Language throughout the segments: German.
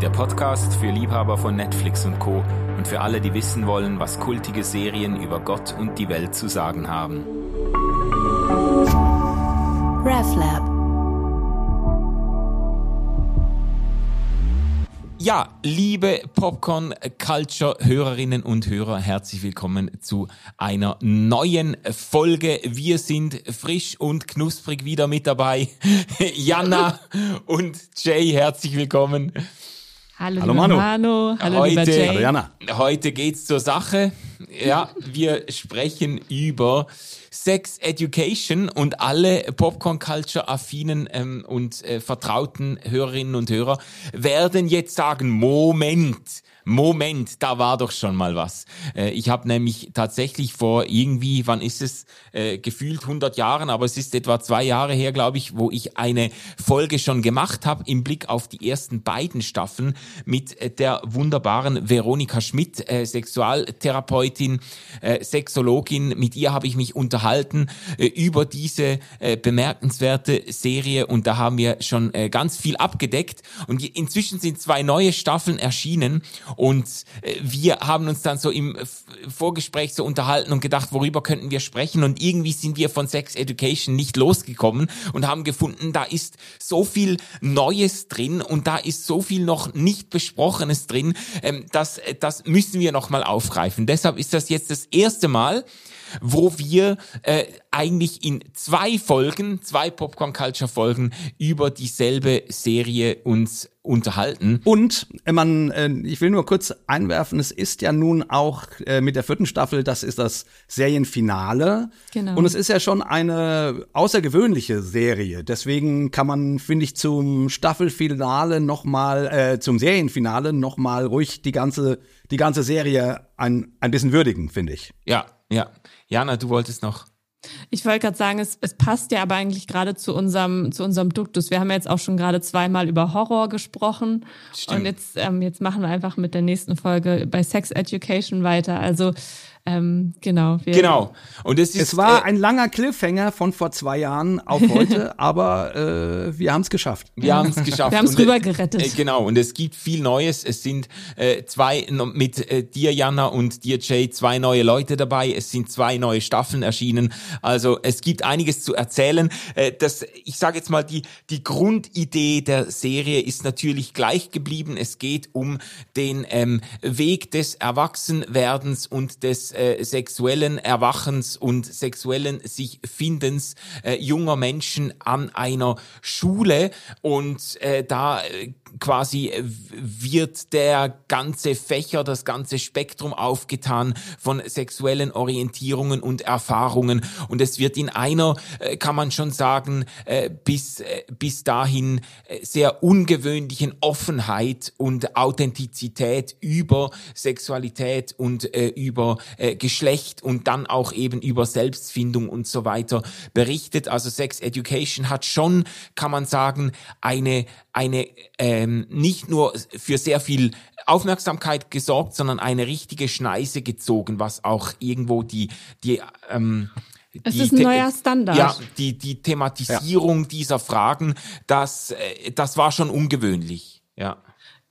der Podcast für Liebhaber von Netflix und Co. und für alle, die wissen wollen, was kultige Serien über Gott und die Welt zu sagen haben. RevLab Ja, liebe Popcorn Culture Hörerinnen und Hörer, herzlich willkommen zu einer neuen Folge. Wir sind frisch und knusprig wieder mit dabei. Jana und Jay, herzlich willkommen. Hallo, Hallo Manu. Manu. Hallo heute, lieber Jay. Hallo Jana. Heute geht's zur Sache. Ja, wir sprechen über Sex Education und alle Popcorn Culture affinen ähm, und äh, vertrauten Hörerinnen und Hörer werden jetzt sagen, Moment, Moment, da war doch schon mal was. Äh, ich habe nämlich tatsächlich vor irgendwie, wann ist es, äh, gefühlt 100 Jahren, aber es ist etwa zwei Jahre her, glaube ich, wo ich eine Folge schon gemacht habe im Blick auf die ersten beiden Staffeln mit äh, der wunderbaren Veronika Schmidt, äh, Sexualtherapeutin, äh, Sexologin. Mit ihr habe ich mich unterhalten äh, über diese äh, bemerkenswerte Serie und da haben wir schon äh, ganz viel abgedeckt und inzwischen sind zwei neue Staffeln erschienen und äh, wir haben uns dann so im Vorgespräch so unterhalten und gedacht, worüber könnten wir sprechen? Und irgendwie sind wir von Sex Education nicht losgekommen und haben gefunden, da ist so viel Neues drin und da ist so viel noch nicht Besprochenes drin, ähm, dass das müssen wir nochmal aufgreifen. Deshalb ist das jetzt das erste Mal, wo wir äh, eigentlich in zwei Folgen, zwei Popcorn Culture Folgen über dieselbe Serie uns unterhalten. Und äh, man, äh, ich will nur kurz einwerfen, es ist ja nun auch äh, mit der vierten Staffel, das ist das Serienfinale. Genau. Und es ist ja schon eine außergewöhnliche Serie. Deswegen kann man, finde ich, zum Staffelfinale nochmal, äh, zum Serienfinale nochmal ruhig die ganze, die ganze Serie ein, ein bisschen würdigen, finde ich. Ja, ja. Jana, du wolltest noch. Ich wollte gerade sagen, es, es passt ja aber eigentlich gerade zu unserem, zu unserem Duktus. Wir haben jetzt auch schon gerade zweimal über Horror gesprochen. Stimmt. Und jetzt, ähm, jetzt machen wir einfach mit der nächsten Folge bei Sex Education weiter. Also ähm, genau. genau. Und es, ist, es war äh, ein langer Cliffhanger von vor zwei Jahren auf heute, aber äh, wir haben es geschafft. Wir haben es geschafft. Wir haben es rüber gerettet. Äh, genau. Und es gibt viel Neues. Es sind äh, zwei mit äh, dir Jana und dir Jay zwei neue Leute dabei. Es sind zwei neue Staffeln erschienen. Also es gibt einiges zu erzählen. Äh, das, ich sage jetzt mal die die Grundidee der Serie ist natürlich gleich geblieben. Es geht um den ähm, Weg des Erwachsenwerdens und des äh, sexuellen Erwachens und sexuellen sich Findens äh, junger Menschen an einer Schule. Und äh, da äh, quasi wird der ganze Fächer, das ganze Spektrum aufgetan von sexuellen Orientierungen und Erfahrungen und es wird in einer, äh, kann man schon sagen, äh, bis, bis dahin sehr ungewöhnlichen Offenheit und Authentizität über Sexualität und über Geschlecht und dann auch eben über Selbstfindung und so weiter berichtet. Also Sex Education hat schon, kann man sagen, eine, eine ähm, nicht nur für sehr viel Aufmerksamkeit gesorgt, sondern eine richtige Schneise gezogen, was auch irgendwo die, die ähm, es ist ein neuer Standard. Ja, die, die Thematisierung ja. dieser Fragen, das, äh, das war schon ungewöhnlich. Ja.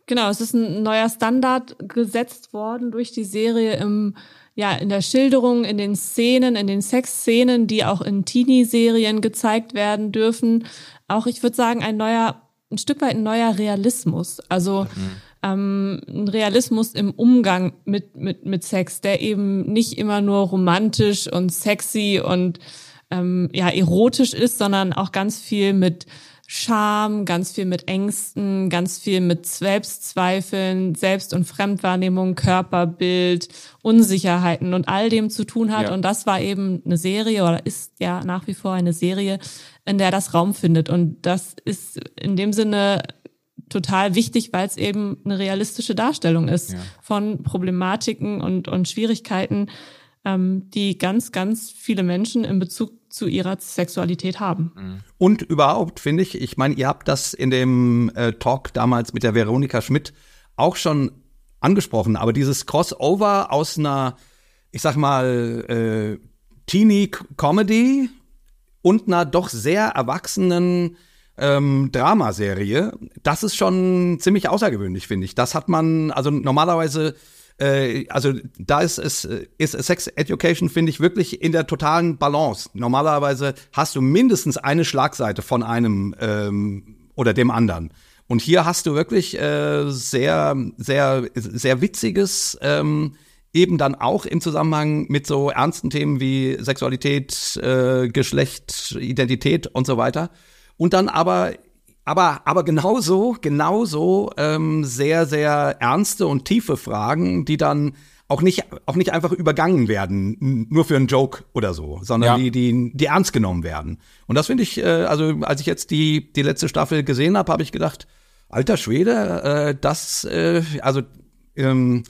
Genau, es ist ein neuer Standard gesetzt worden durch die Serie im ja, in der Schilderung, in den Szenen, in den Sexszenen, die auch in Teenie-Serien gezeigt werden dürfen. Auch, ich würde sagen, ein neuer, ein Stück weit ein neuer Realismus. Also, mhm. ähm, ein Realismus im Umgang mit, mit, mit Sex, der eben nicht immer nur romantisch und sexy und, ähm, ja, erotisch ist, sondern auch ganz viel mit, Scham, ganz viel mit Ängsten, ganz viel mit Selbstzweifeln, Selbst- und Fremdwahrnehmung, Körperbild, Unsicherheiten und all dem zu tun hat. Ja. Und das war eben eine Serie oder ist ja nach wie vor eine Serie, in der das Raum findet. Und das ist in dem Sinne total wichtig, weil es eben eine realistische Darstellung ist ja. von Problematiken und, und Schwierigkeiten, ähm, die ganz, ganz viele Menschen in Bezug zu ihrer Sexualität haben. Mhm. Und überhaupt finde ich, ich meine, ihr habt das in dem äh, Talk damals mit der Veronika Schmidt auch schon angesprochen, aber dieses Crossover aus einer, ich sag mal, äh, Teenie-Comedy und einer doch sehr erwachsenen ähm, Dramaserie, das ist schon ziemlich außergewöhnlich, finde ich. Das hat man, also normalerweise äh, also da ist es ist Sex Education finde ich wirklich in der totalen Balance. Normalerweise hast du mindestens eine Schlagseite von einem ähm, oder dem anderen. Und hier hast du wirklich äh, sehr sehr sehr witziges ähm, eben dann auch im Zusammenhang mit so ernsten Themen wie Sexualität, äh, Geschlecht, Identität und so weiter. Und dann aber aber, aber genauso, genauso ähm, sehr, sehr ernste und tiefe Fragen, die dann auch nicht, auch nicht einfach übergangen werden, nur für einen Joke oder so, sondern ja. die, die, die ernst genommen werden. Und das finde ich, äh, also als ich jetzt die, die letzte Staffel gesehen habe, habe ich gedacht, alter Schwede, äh, das, äh, also ähm,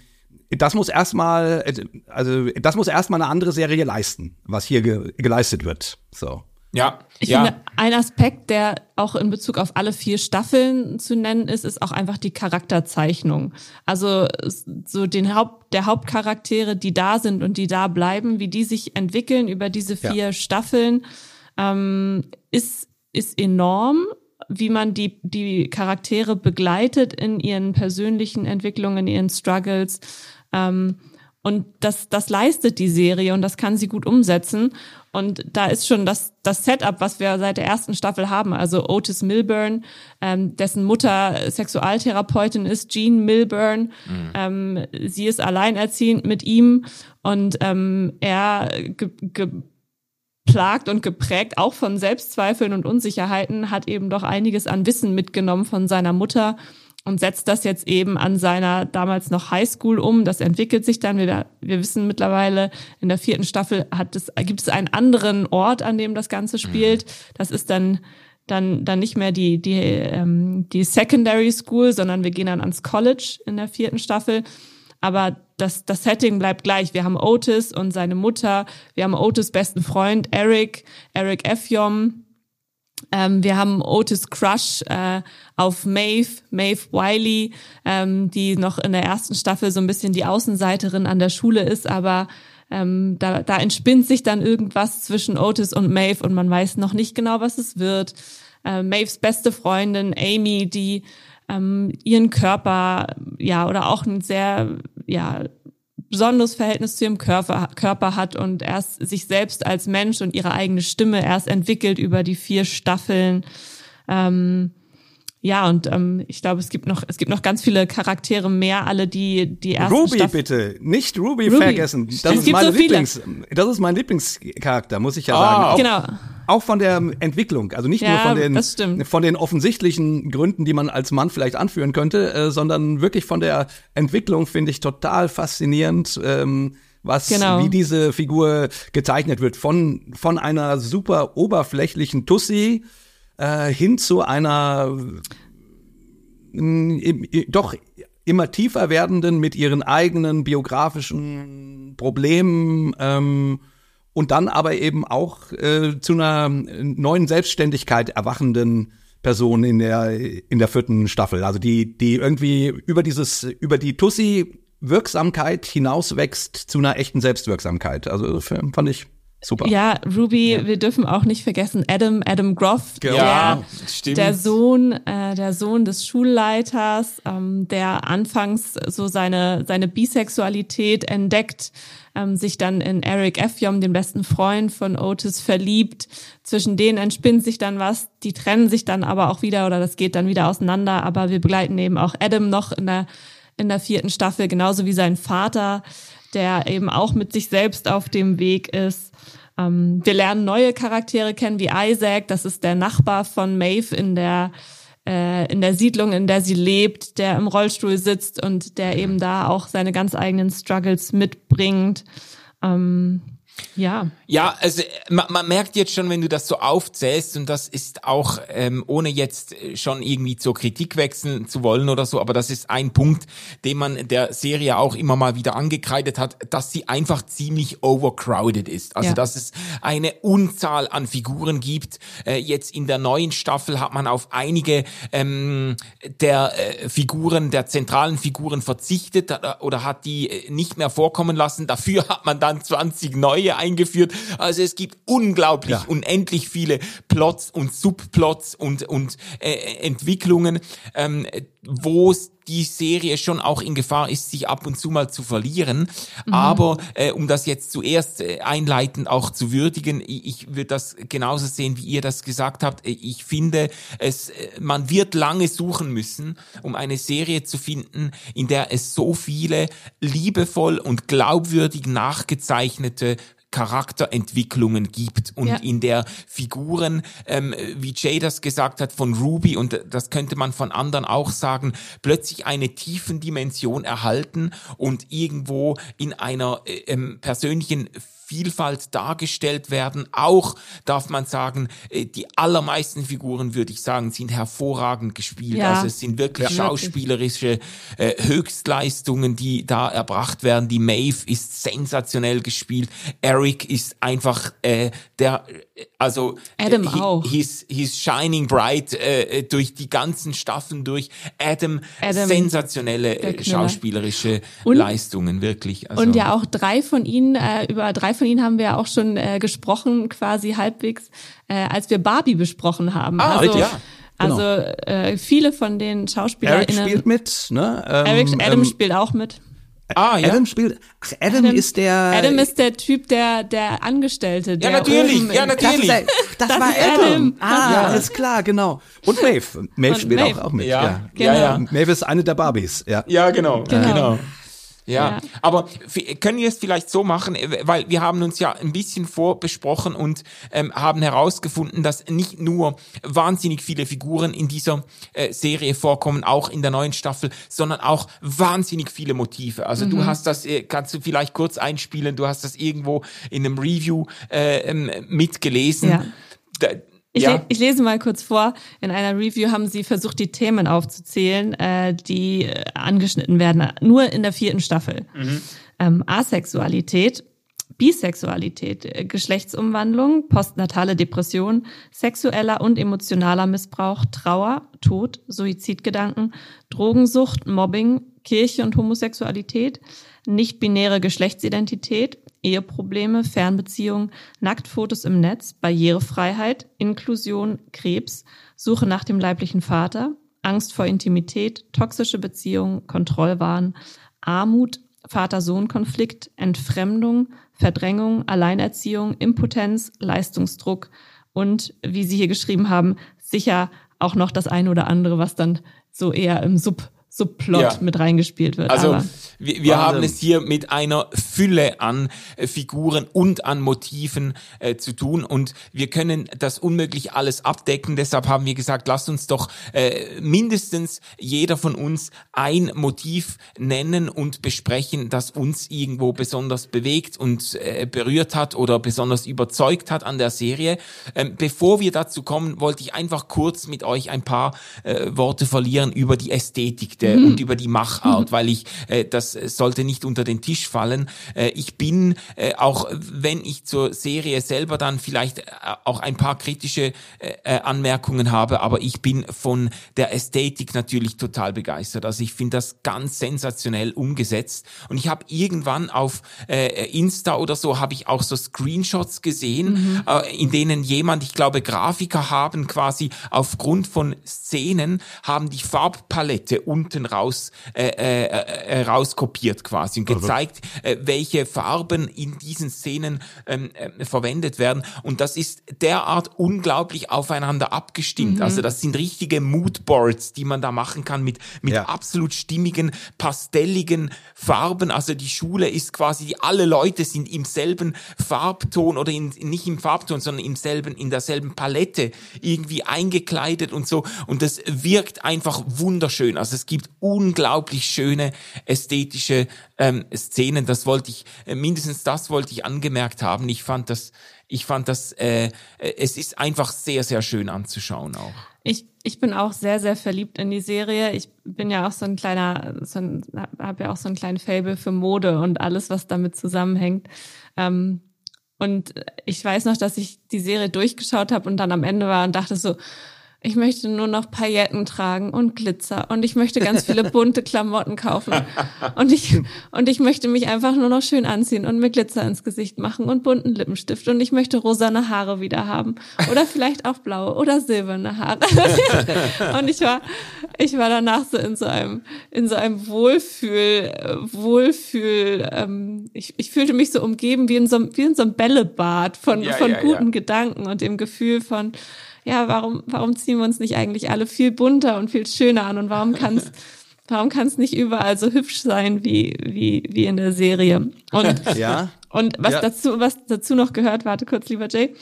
das muss erstmal, also das muss erstmal eine andere Serie leisten, was hier ge geleistet wird. So. Ja, ich ja. finde, ein Aspekt, der auch in Bezug auf alle vier Staffeln zu nennen ist, ist auch einfach die Charakterzeichnung. Also so den Haupt, der Hauptcharaktere, die da sind und die da bleiben, wie die sich entwickeln über diese vier ja. Staffeln, ähm, ist, ist enorm wie man die, die Charaktere begleitet in ihren persönlichen Entwicklungen, in ihren Struggles. Ähm, und das, das leistet die Serie und das kann sie gut umsetzen. Und da ist schon das, das Setup, was wir seit der ersten Staffel haben. Also Otis Milburn, ähm, dessen Mutter Sexualtherapeutin ist, Jean Milburn. Mhm. Ähm, sie ist alleinerziehend mit ihm und ähm, er geplagt und geprägt auch von Selbstzweifeln und Unsicherheiten, hat eben doch einiges an Wissen mitgenommen von seiner Mutter und setzt das jetzt eben an seiner damals noch Highschool um. Das entwickelt sich dann. Wir, wir wissen mittlerweile, in der vierten Staffel hat es, gibt es einen anderen Ort, an dem das Ganze spielt. Mhm. Das ist dann dann dann nicht mehr die die ähm, die Secondary School, sondern wir gehen dann ans College in der vierten Staffel. Aber das das Setting bleibt gleich. Wir haben Otis und seine Mutter. Wir haben Otis besten Freund Eric, Eric Efjom ähm, wir haben Otis Crush äh, auf Maeve, Maeve Wiley, ähm, die noch in der ersten Staffel so ein bisschen die Außenseiterin an der Schule ist, aber ähm, da, da entspinnt sich dann irgendwas zwischen Otis und Maeve und man weiß noch nicht genau, was es wird. Äh, Maeves beste Freundin Amy, die ähm, ihren Körper, ja, oder auch ein sehr, ja, besonderes Verhältnis zu ihrem Körper, Körper hat und erst sich selbst als Mensch und ihre eigene Stimme erst entwickelt über die vier Staffeln. Ähm, ja, und ähm, ich glaube, es gibt noch, es gibt noch ganz viele Charaktere mehr, alle die die ersten Ruby Staffel bitte, nicht Ruby, Ruby. vergessen. Das es ist meine so Lieblings, das ist mein Lieblingscharakter, muss ich ja sagen. Auch, genau. Auch von der Entwicklung, also nicht ja, nur von den von den offensichtlichen Gründen, die man als Mann vielleicht anführen könnte, äh, sondern wirklich von der Entwicklung finde ich total faszinierend. Ähm, was genau. wie diese Figur gezeichnet wird von von einer super oberflächlichen Tussi äh, hin zu einer äh, doch immer tiefer werdenden mit ihren eigenen biografischen Problemen ähm, und dann aber eben auch äh, zu einer neuen Selbstständigkeit erwachenden Person in der in der vierten Staffel, also die die irgendwie über dieses über die Tussi Wirksamkeit hinauswächst zu einer echten Selbstwirksamkeit. Also fand ich Super. Ja, Ruby, ja. wir dürfen auch nicht vergessen, Adam, Adam Groff, ja, der, der Sohn, äh, der Sohn des Schulleiters, ähm, der anfangs so seine, seine Bisexualität entdeckt, ähm, sich dann in Eric Efjom, den besten Freund von Otis, verliebt. Zwischen denen entspinnt sich dann was, die trennen sich dann aber auch wieder oder das geht dann wieder auseinander, aber wir begleiten eben auch Adam noch in der, in der vierten Staffel, genauso wie sein Vater, der eben auch mit sich selbst auf dem Weg ist. Ähm, wir lernen neue Charaktere kennen, wie Isaac, das ist der Nachbar von Maeve in der äh, in der Siedlung, in der sie lebt, der im Rollstuhl sitzt und der eben da auch seine ganz eigenen Struggles mitbringt. Ähm, ja. Ja, also man, man, merkt jetzt schon, wenn du das so aufzählst, und das ist auch, ähm, ohne jetzt schon irgendwie zur Kritik wechseln zu wollen oder so, aber das ist ein Punkt, den man der Serie auch immer mal wieder angekreidet hat, dass sie einfach ziemlich overcrowded ist. Also ja. dass es eine Unzahl an Figuren gibt. Äh, jetzt in der neuen Staffel hat man auf einige ähm, der äh, Figuren, der zentralen Figuren verzichtet oder hat die äh, nicht mehr vorkommen lassen. Dafür hat man dann 20 neue neue eingeführt. Also es gibt unglaublich, ja. unendlich viele Plots und Subplots und, und äh, Entwicklungen, ähm, wo die Serie schon auch in Gefahr ist, sich ab und zu mal zu verlieren. Mhm. Aber äh, um das jetzt zuerst äh, einleitend auch zu würdigen, ich, ich würde das genauso sehen, wie ihr das gesagt habt. Äh, ich finde, es, äh, man wird lange suchen müssen, um eine Serie zu finden, in der es so viele liebevoll und glaubwürdig nachgezeichnete Charakterentwicklungen gibt und ja. in der Figuren, ähm, wie Jay das gesagt hat, von Ruby und das könnte man von anderen auch sagen, plötzlich eine tiefen Dimension erhalten und irgendwo in einer äh, ähm, persönlichen Vielfalt dargestellt werden. Auch darf man sagen, äh, die allermeisten Figuren, würde ich sagen, sind hervorragend gespielt. Ja. Also es sind wirklich schauspielerische äh, Höchstleistungen, die da erbracht werden. Die Maeve ist sensationell gespielt. Eric ist einfach äh, der, also Adam äh, he, auch. He's, he's shining bright äh, durch die ganzen Staffeln durch. Adam, Adam sensationelle äh, schauspielerische und, Leistungen, wirklich. Also. Und ja auch drei von ihnen, äh, über drei von ihnen haben wir ja auch schon äh, gesprochen, quasi halbwegs, äh, als wir Barbie besprochen haben. Ah, also, ja. Genau. Also äh, viele von den SchauspielerInnen. Eric spielt mit, ne? Ähm, Eric, Adam ähm, spielt auch mit. Ah, ja. Adam spielt. Ach, Adam, Adam, ist der. Adam ist der Typ, der der Angestellte. Der ja, natürlich. Ja, natürlich. Das, das, das war Adam. Adam. Ah, ja. alles klar, genau. Und Maeve. Maeve spielt Maeve. Auch, auch mit. Ja, ja. Genau. ja, ja. Maeve ist eine der Barbies. Ja, ja genau. genau. genau. Ja, ja, aber können wir es vielleicht so machen, äh, weil wir haben uns ja ein bisschen vorbesprochen und ähm, haben herausgefunden, dass nicht nur wahnsinnig viele Figuren in dieser äh, Serie vorkommen, auch in der neuen Staffel, sondern auch wahnsinnig viele Motive. Also mhm. du hast das, äh, kannst du vielleicht kurz einspielen, du hast das irgendwo in einem Review äh, ähm, mitgelesen. Ja. Da, ich, ja. le ich, lese mal kurz vor. In einer Review haben sie versucht, die Themen aufzuzählen, äh, die äh, angeschnitten werden. Nur in der vierten Staffel. Mhm. Ähm, Asexualität, Bisexualität, äh, Geschlechtsumwandlung, postnatale Depression, sexueller und emotionaler Missbrauch, Trauer, Tod, Suizidgedanken, Drogensucht, Mobbing, Kirche und Homosexualität, nicht-binäre Geschlechtsidentität, Eheprobleme, Fernbeziehungen, Nacktfotos im Netz, Barrierefreiheit, Inklusion, Krebs, Suche nach dem leiblichen Vater, Angst vor Intimität, toxische Beziehungen, Kontrollwahn, Armut, Vater-Sohn-Konflikt, Entfremdung, Verdrängung, Alleinerziehung, Impotenz, Leistungsdruck und, wie Sie hier geschrieben haben, sicher auch noch das eine oder andere, was dann so eher im Sub Subplot ja. mit reingespielt wird. Also wir, wir haben es hier mit einer Fülle an äh, Figuren und an Motiven äh, zu tun und wir können das unmöglich alles abdecken. Deshalb haben wir gesagt, lasst uns doch äh, mindestens jeder von uns ein Motiv nennen und besprechen, das uns irgendwo besonders bewegt und äh, berührt hat oder besonders überzeugt hat an der Serie. Ähm, bevor wir dazu kommen, wollte ich einfach kurz mit euch ein paar äh, Worte verlieren über die Ästhetik der Geschichte mhm. und über die Machart, mhm. weil ich, äh, das sollte nicht unter den Tisch fallen. Äh, ich bin, äh, auch wenn ich zur Serie selber dann vielleicht äh, auch ein paar kritische äh, äh, Anmerkungen habe, aber ich bin von der Ästhetik natürlich total begeistert. Also ich finde das ganz sensationell umgesetzt. Und ich habe irgendwann auf äh, Insta oder so, habe ich auch so Screenshots gesehen, mhm. äh, in denen jemand, ich glaube Grafiker haben quasi aufgrund von Szenen, haben die Farbpalette unter unten raus äh, äh, äh, rauskopiert quasi und gezeigt, äh, welche Farben in diesen Szenen ähm, äh, verwendet werden. Und das ist derart unglaublich aufeinander abgestimmt. Mhm. Also das sind richtige Moodboards, die man da machen kann mit, mit ja. absolut stimmigen, pastelligen Farben. Also die Schule ist quasi, alle Leute sind im selben Farbton oder in, nicht im Farbton, sondern im selben, in derselben Palette irgendwie eingekleidet und so. Und das wirkt einfach wunderschön. Also es gibt unglaublich schöne ästhetische ähm, Szenen. Das wollte ich, äh, mindestens das wollte ich angemerkt haben. Ich fand das, ich fand das, äh, äh, es ist einfach sehr, sehr schön anzuschauen auch. Ich, ich bin auch sehr, sehr verliebt in die Serie. Ich bin ja auch so ein kleiner, so habe ja auch so ein kleinen Fable für Mode und alles, was damit zusammenhängt. Ähm, und ich weiß noch, dass ich die Serie durchgeschaut habe und dann am Ende war und dachte so, ich möchte nur noch Pailletten tragen und Glitzer und ich möchte ganz viele bunte Klamotten kaufen. Und ich und ich möchte mich einfach nur noch schön anziehen und mir Glitzer ins Gesicht machen und bunten Lippenstift. Und ich möchte rosane Haare wieder haben oder vielleicht auch blaue oder silberne Haare. Und ich war ich war danach so in so einem in so einem Wohlfühl Wohlfühl ähm, ich, ich fühlte mich so umgeben wie in so wie in so einem Bällebad von ja, von ja, guten ja. Gedanken und dem Gefühl von ja, warum, warum ziehen wir uns nicht eigentlich alle viel bunter und viel schöner an und warum kann es warum kann es nicht überall so hübsch sein wie, wie, wie in der Serie? Und, ja. und was ja. dazu, was dazu noch gehört, warte kurz, lieber Jay.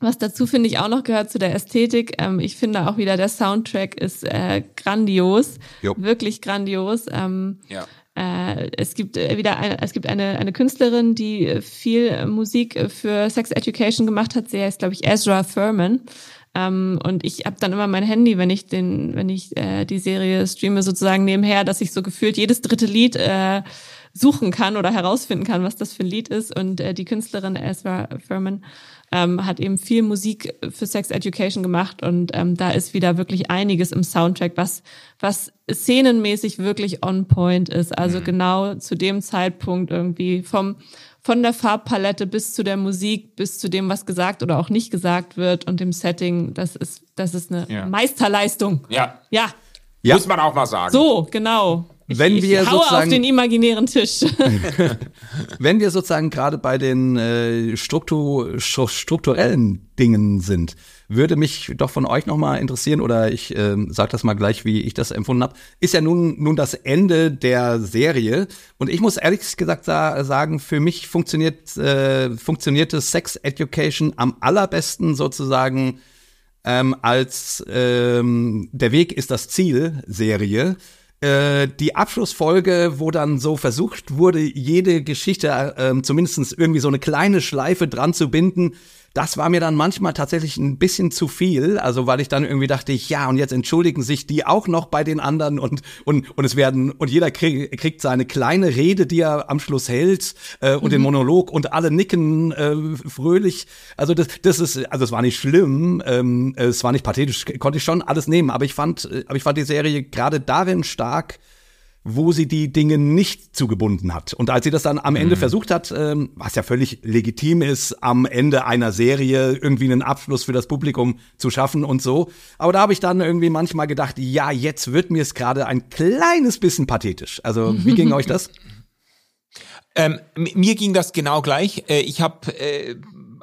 Was dazu finde ich auch noch gehört zu der Ästhetik. Ähm, ich finde auch wieder der Soundtrack ist äh, grandios, jo. wirklich grandios. Ähm, ja. Äh, es gibt äh, wieder eine, es gibt eine, eine Künstlerin, die viel Musik für Sex Education gemacht hat. Sie heißt, glaube ich, Ezra Furman. Ähm, und ich habe dann immer mein Handy, wenn ich den, wenn ich äh, die Serie streame, sozusagen nebenher, dass ich so gefühlt jedes dritte Lied äh, suchen kann oder herausfinden kann, was das für ein Lied ist. Und äh, die Künstlerin Ezra Furman ähm, hat eben viel Musik für Sex Education gemacht und ähm, da ist wieder wirklich einiges im Soundtrack, was, was szenenmäßig wirklich on point ist. Also mhm. genau zu dem Zeitpunkt irgendwie vom, von der Farbpalette bis zu der Musik, bis zu dem, was gesagt oder auch nicht gesagt wird und dem Setting, das ist, das ist eine ja. Meisterleistung. Ja. Ja. Ja. Muss man auch mal sagen. So, genau. Wenn ich, wir ich haue auf den imaginären Tisch. wenn wir sozusagen gerade bei den äh, Struktur, strukturellen Dingen sind, würde mich doch von euch nochmal interessieren, oder ich äh, sage das mal gleich, wie ich das empfunden habe, ist ja nun, nun das Ende der Serie. Und ich muss ehrlich gesagt sa sagen, für mich funktioniert, äh, funktionierte Sex Education am allerbesten sozusagen ähm, als ähm, Der Weg ist das Ziel Serie äh, die Abschlussfolge, wo dann so versucht wurde, jede Geschichte äh, zumindest irgendwie so eine kleine Schleife dran zu binden, das war mir dann manchmal tatsächlich ein bisschen zu viel, also weil ich dann irgendwie dachte, ich, ja, und jetzt entschuldigen sich die auch noch bei den anderen und und und es werden und jeder krieg, kriegt seine kleine Rede, die er am Schluss hält äh, und mhm. den Monolog und alle nicken äh, fröhlich. Also das das ist also es war nicht schlimm, ähm, es war nicht pathetisch, konnte ich schon alles nehmen, aber ich fand äh, aber ich fand die Serie gerade darin stark, wo sie die Dinge nicht zugebunden hat. Und als sie das dann am Ende mhm. versucht hat, ähm, was ja völlig legitim ist, am Ende einer Serie irgendwie einen Abschluss für das Publikum zu schaffen und so. Aber da habe ich dann irgendwie manchmal gedacht, ja, jetzt wird mir es gerade ein kleines bisschen pathetisch. Also, wie ging euch das? Ähm, mir ging das genau gleich. Äh, ich habe äh,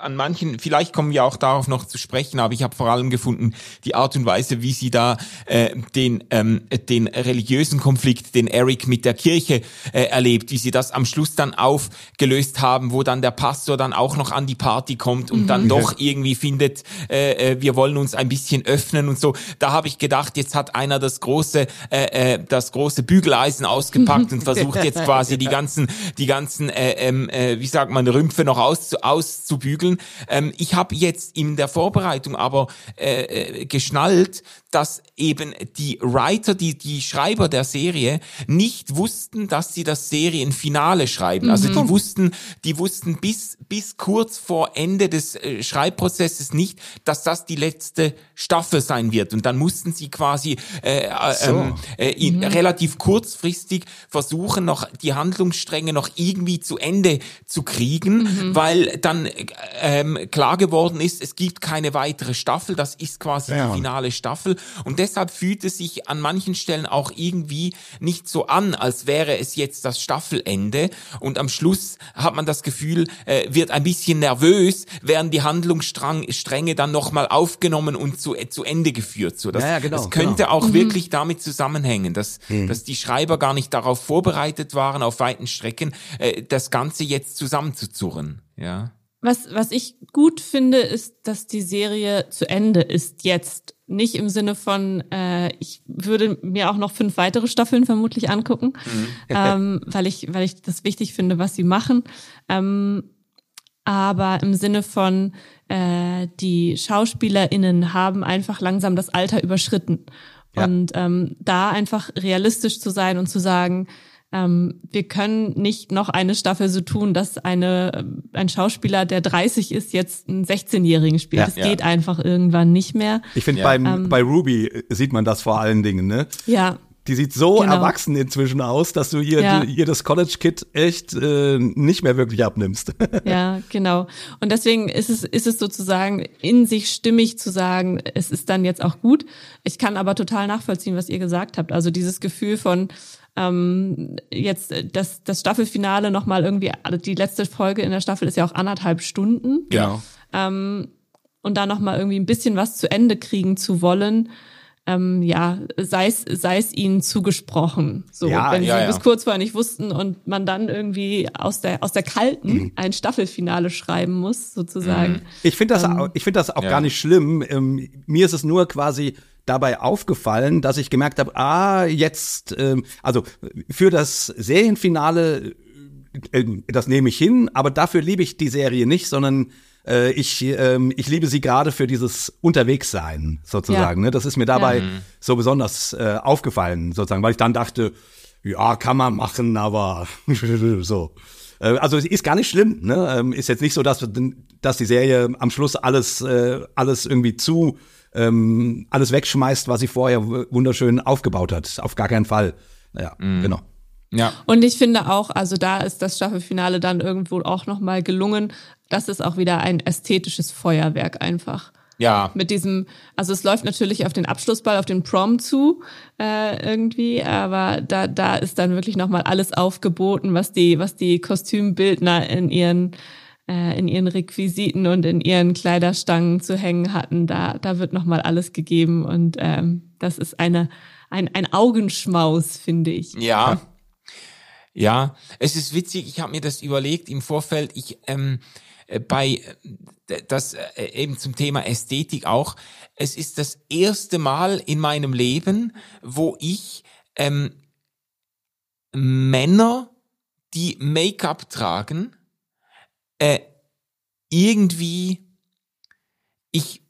an manchen, vielleicht kommen wir auch darauf noch zu sprechen, aber ich habe vor allem gefunden, die Art und Weise, wie sie da äh, den, ähm, den religiösen Konflikt, den Eric mit der Kirche äh, erlebt, wie sie das am Schluss dann aufgelöst haben, wo dann der Pastor dann auch noch an die Party kommt und mhm. dann doch irgendwie findet, äh, äh, wir wollen uns ein bisschen öffnen und so. Da habe ich gedacht, jetzt hat einer das große, äh, äh, das große Bügeleisen ausgepackt und versucht jetzt quasi die ganzen, die ganzen, äh, äh, wie sagt man, Rümpfe noch aus, auszubügeln. Ähm, ich habe jetzt in der Vorbereitung aber äh, äh, geschnallt, dass eben die Writer, die, die Schreiber der Serie nicht wussten, dass sie das Serienfinale schreiben. Also die mhm. wussten, die wussten bis, bis kurz vor Ende des äh, Schreibprozesses nicht, dass das die letzte Staffel sein wird. Und dann mussten sie quasi äh, äh so. ähm, äh, in, mhm. relativ kurzfristig versuchen, noch die Handlungsstränge noch irgendwie zu Ende zu kriegen, mhm. weil dann ähm, klar geworden ist, es gibt keine weitere Staffel, das ist quasi ja. die finale Staffel. Und deshalb fühlt es sich an manchen Stellen auch irgendwie nicht so an, als wäre es jetzt das Staffelende. Und am Schluss hat man das Gefühl, äh, wird ein bisschen nervös, werden die Handlungsstränge dann nochmal aufgenommen und zu, äh, zu Ende geführt. So, das, ja, ja, genau, das könnte genau. auch mhm. wirklich damit zusammenhängen, dass, mhm. dass die Schreiber gar nicht darauf vorbereitet waren, auf weiten Strecken äh, das Ganze jetzt zusammenzuzurren. Ja. Was, was ich gut finde, ist, dass die Serie zu Ende ist jetzt. Nicht im Sinne von, äh, ich würde mir auch noch fünf weitere Staffeln vermutlich angucken, mhm. ähm, weil, ich, weil ich das wichtig finde, was sie machen. Ähm, aber im Sinne von, äh, die SchauspielerInnen haben einfach langsam das Alter überschritten. Ja. Und ähm, da einfach realistisch zu sein und zu sagen, ähm, wir können nicht noch eine Staffel so tun, dass eine, ein Schauspieler, der 30 ist, jetzt einen 16-Jährigen spielt. Ja, das ja. geht einfach irgendwann nicht mehr. Ich finde, ja. ähm, bei Ruby sieht man das vor allen Dingen, ne? Ja. Die sieht so genau. erwachsen inzwischen aus, dass du ihr, ja. ihr das College-Kit echt äh, nicht mehr wirklich abnimmst. Ja, genau. Und deswegen ist es, ist es sozusagen in sich stimmig zu sagen, es ist dann jetzt auch gut. Ich kann aber total nachvollziehen, was ihr gesagt habt. Also dieses Gefühl von, ähm, jetzt das, das Staffelfinale nochmal irgendwie, also die letzte Folge in der Staffel ist ja auch anderthalb Stunden. Ja. Ähm, und da nochmal irgendwie ein bisschen was zu Ende kriegen zu wollen, ähm, ja, sei es, sei es ihnen zugesprochen. So, ja, wenn ja, sie ja. bis kurz vorher nicht wussten und man dann irgendwie aus der, aus der kalten mhm. ein Staffelfinale schreiben muss, sozusagen. Mhm. Ich finde das, ähm, ich finde das auch gar nicht schlimm. Ähm, mir ist es nur quasi dabei aufgefallen, dass ich gemerkt habe, ah, jetzt, ähm, also für das Serienfinale, äh, das nehme ich hin, aber dafür liebe ich die Serie nicht, sondern äh, ich, ähm, ich liebe sie gerade für dieses Unterwegssein sozusagen. Ja. Ne? Das ist mir dabei ja. so besonders äh, aufgefallen, sozusagen, weil ich dann dachte, ja, kann man machen, aber so. Äh, also ist gar nicht schlimm, ne? Ähm, ist jetzt nicht so, dass, dass die Serie am Schluss alles, äh, alles irgendwie zu ähm, alles wegschmeißt, was sie vorher wunderschön aufgebaut hat. Auf gar keinen Fall. Ja, mm. genau. Ja. Und ich finde auch, also da ist das Staffelfinale dann irgendwo auch nochmal gelungen. Das ist auch wieder ein ästhetisches Feuerwerk einfach. Ja. Mit diesem, also es läuft natürlich auf den Abschlussball, auf den Prom zu äh, irgendwie, aber da da ist dann wirklich nochmal alles aufgeboten, was die was die Kostümbildner in ihren äh, in ihren Requisiten und in ihren Kleiderstangen zu hängen hatten. Da, da wird nochmal alles gegeben und ähm, das ist eine, ein, ein Augenschmaus, finde ich. Ja. Ja, es ist witzig, ich habe mir das überlegt im Vorfeld, ich ähm, äh, bei äh, das äh, eben zum Thema Ästhetik auch, es ist das erste Mal in meinem Leben, wo ich ähm, Männer, die Make-up tragen, äh, irgendwie, ich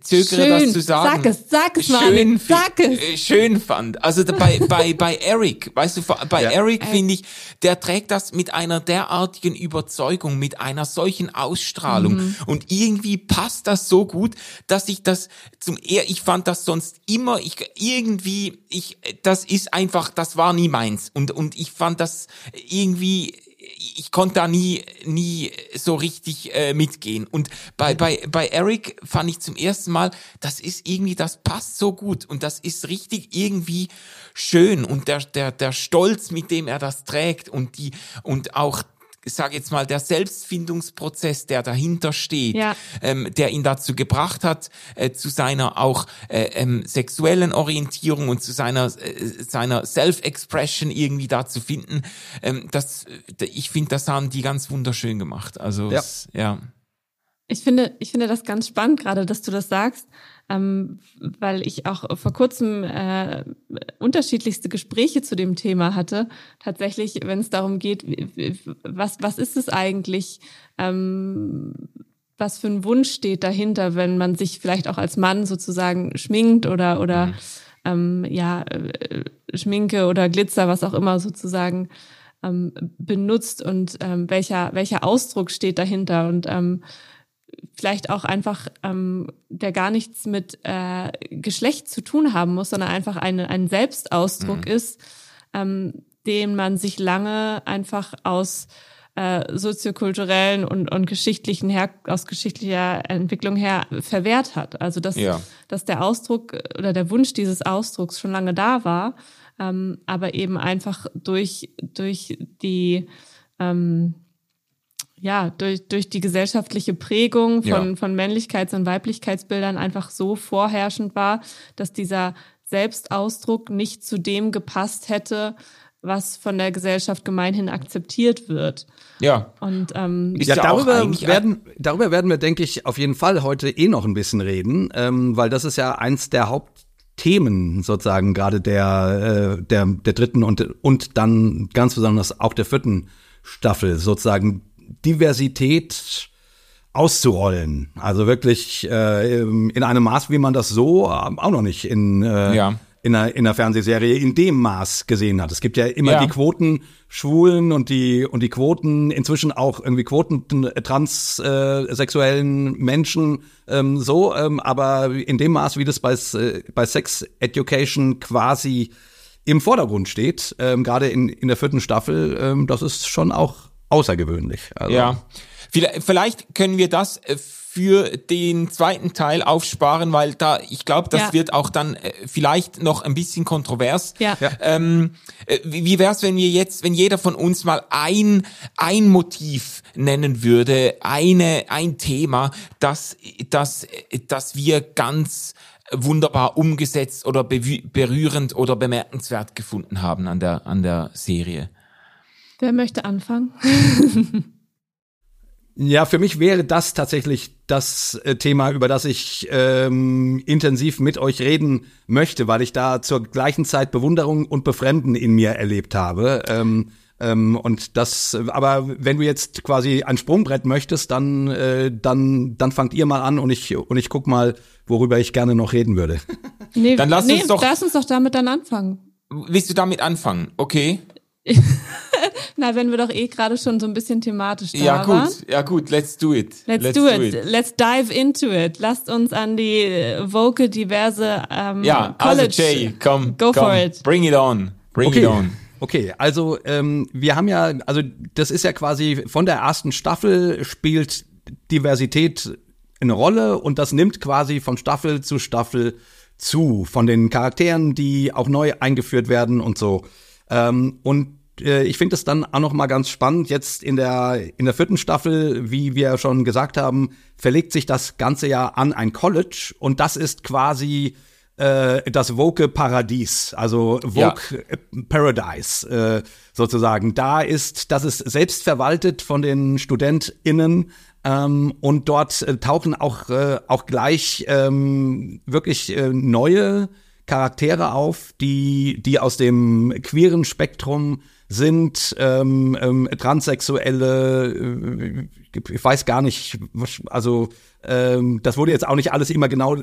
zögere schön. das zu sagen. Sag es, sag es mal, schön, sag es. Äh, schön fand. Also bei, bei, bei Eric, weißt du, bei ja. Eric finde ich, der trägt das mit einer derartigen Überzeugung, mit einer solchen Ausstrahlung. Mhm. Und irgendwie passt das so gut, dass ich das zum eher, ich fand das sonst immer, ich, irgendwie, ich, das ist einfach, das war nie meins. Und, und ich fand das irgendwie, ich konnte da nie, nie so richtig äh, mitgehen. Und bei, bei, bei Eric fand ich zum ersten Mal, das ist irgendwie, das passt so gut und das ist richtig irgendwie schön und der, der, der Stolz, mit dem er das trägt und die, und auch ich sage jetzt mal, der Selbstfindungsprozess, der dahinter steht, ja. ähm, der ihn dazu gebracht hat, äh, zu seiner auch äh, ähm, sexuellen Orientierung und zu seiner äh, seiner Self-Expression irgendwie da zu finden. Ähm, das, äh, ich finde, das haben die ganz wunderschön gemacht. Also ja. Es, ja. Ich finde, ich finde das ganz spannend, gerade, dass du das sagst, ähm, weil ich auch vor kurzem äh, unterschiedlichste Gespräche zu dem Thema hatte. Tatsächlich, wenn es darum geht, was, was ist es eigentlich, ähm, was für ein Wunsch steht dahinter, wenn man sich vielleicht auch als Mann sozusagen schminkt oder, oder mhm. ähm, ja, äh, Schminke oder Glitzer, was auch immer sozusagen ähm, benutzt und ähm, welcher, welcher Ausdruck steht dahinter und ähm, vielleicht auch einfach, ähm, der gar nichts mit äh, Geschlecht zu tun haben muss, sondern einfach eine, ein Selbstausdruck mhm. ist, ähm, den man sich lange einfach aus äh, soziokulturellen und, und geschichtlichen her aus geschichtlicher Entwicklung her verwehrt hat. Also dass, ja. dass der Ausdruck oder der Wunsch dieses Ausdrucks schon lange da war, ähm, aber eben einfach durch, durch die ähm, ja, durch, durch die gesellschaftliche Prägung von, ja. von Männlichkeits- und Weiblichkeitsbildern einfach so vorherrschend war, dass dieser Selbstausdruck nicht zu dem gepasst hätte, was von der Gesellschaft gemeinhin akzeptiert wird. Ja. Und ähm, ja, darüber werden, darüber werden wir, denke ich, auf jeden Fall heute eh noch ein bisschen reden, ähm, weil das ist ja eins der Hauptthemen sozusagen gerade der, äh, der, der dritten und, und dann ganz besonders auch der vierten Staffel sozusagen Diversität auszurollen. Also wirklich äh, in einem Maß, wie man das so auch noch nicht in, äh, ja. in einer, in einer Fernsehserie in dem Maß gesehen hat. Es gibt ja immer ja. die Quoten Schwulen und die und die Quoten inzwischen auch irgendwie Quoten transsexuellen Menschen ähm, so, ähm, aber in dem Maß, wie das bei bei Sex Education quasi im Vordergrund steht, ähm, gerade in in der vierten Staffel, ähm, das ist schon auch außergewöhnlich. Also. Ja, vielleicht können wir das äh, für den zweiten Teil aufsparen, weil da, ich glaube, das ja. wird auch dann äh, vielleicht noch ein bisschen kontrovers. Ja. Ähm, äh, wie wär's, wenn wir jetzt, wenn jeder von uns mal ein, ein Motiv nennen würde, eine, ein Thema, das, das, das wir ganz wunderbar umgesetzt oder berührend oder bemerkenswert gefunden haben an der, an der Serie? Wer möchte anfangen? Ja, für mich wäre das tatsächlich das äh, Thema, über das ich ähm, intensiv mit euch reden möchte, weil ich da zur gleichen Zeit Bewunderung und Befremden in mir erlebt habe. Ähm, ähm, und das, aber wenn du jetzt quasi ein Sprungbrett möchtest, dann, äh, dann, dann fangt ihr mal an und ich und ich guck mal, worüber ich gerne noch reden würde. Nee, dann lass nee, uns doch, lass uns doch damit dann anfangen. Willst du damit anfangen? Okay. Na, wenn wir doch eh gerade schon so ein bisschen thematisch da Ja gut, waren. ja gut, let's do it. Let's, let's do, do it. it. Let's dive into it. Lasst uns an die Vocal diverse ähm, ja, also College. Also Jay, komm, go komm, for it. Bring it on. Bring okay. it on. Okay, also ähm, wir haben ja, also das ist ja quasi von der ersten Staffel spielt Diversität eine Rolle und das nimmt quasi von Staffel zu Staffel zu, von den Charakteren, die auch neu eingeführt werden und so. Ähm, und äh, ich finde es dann auch noch mal ganz spannend. Jetzt in der in der vierten Staffel, wie wir schon gesagt haben, verlegt sich das ganze ja an ein College und das ist quasi äh, das Woke Paradies, also Vogue ja. Paradise äh, sozusagen. Da ist, das ist selbst verwaltet von den StudentInnen ähm, und dort äh, tauchen auch äh, auch gleich ähm, wirklich äh, neue Charaktere auf, die die aus dem queeren Spektrum sind ähm, ähm, Transsexuelle, äh, ich weiß gar nicht, also ähm, das wurde jetzt auch nicht alles immer genau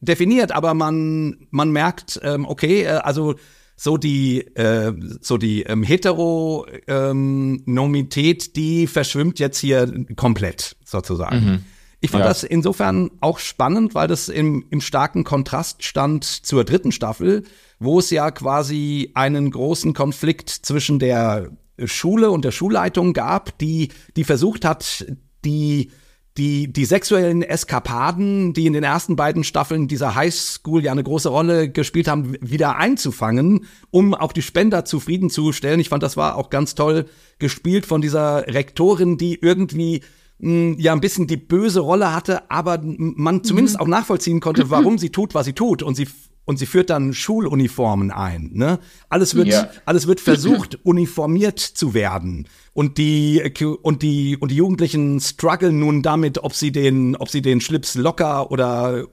definiert, aber man man merkt, ähm, okay, äh, also so die äh, so die ähm, Heteronomität, ähm, die verschwimmt jetzt hier komplett sozusagen. Mhm. Ich fand ja. das insofern auch spannend, weil das im, im starken Kontrast stand zur dritten Staffel, wo es ja quasi einen großen Konflikt zwischen der Schule und der Schulleitung gab, die, die versucht hat, die die, die sexuellen Eskapaden, die in den ersten beiden Staffeln dieser Highschool ja eine große Rolle gespielt haben, wieder einzufangen, um auch die Spender zufriedenzustellen. Ich fand, das war auch ganz toll gespielt von dieser Rektorin, die irgendwie mh, hm, ja ein bisschen die böse Rolle hatte, aber man zumindest mhm. auch nachvollziehen konnte, warum sie tut, was sie tut. Und sie und sie führt dann Schuluniformen ein. Ne? Alles wird, ja. alles wird versucht, uniformiert zu werden und die und die und die Jugendlichen strugglen nun damit, ob sie den, ob sie den Schlips locker oder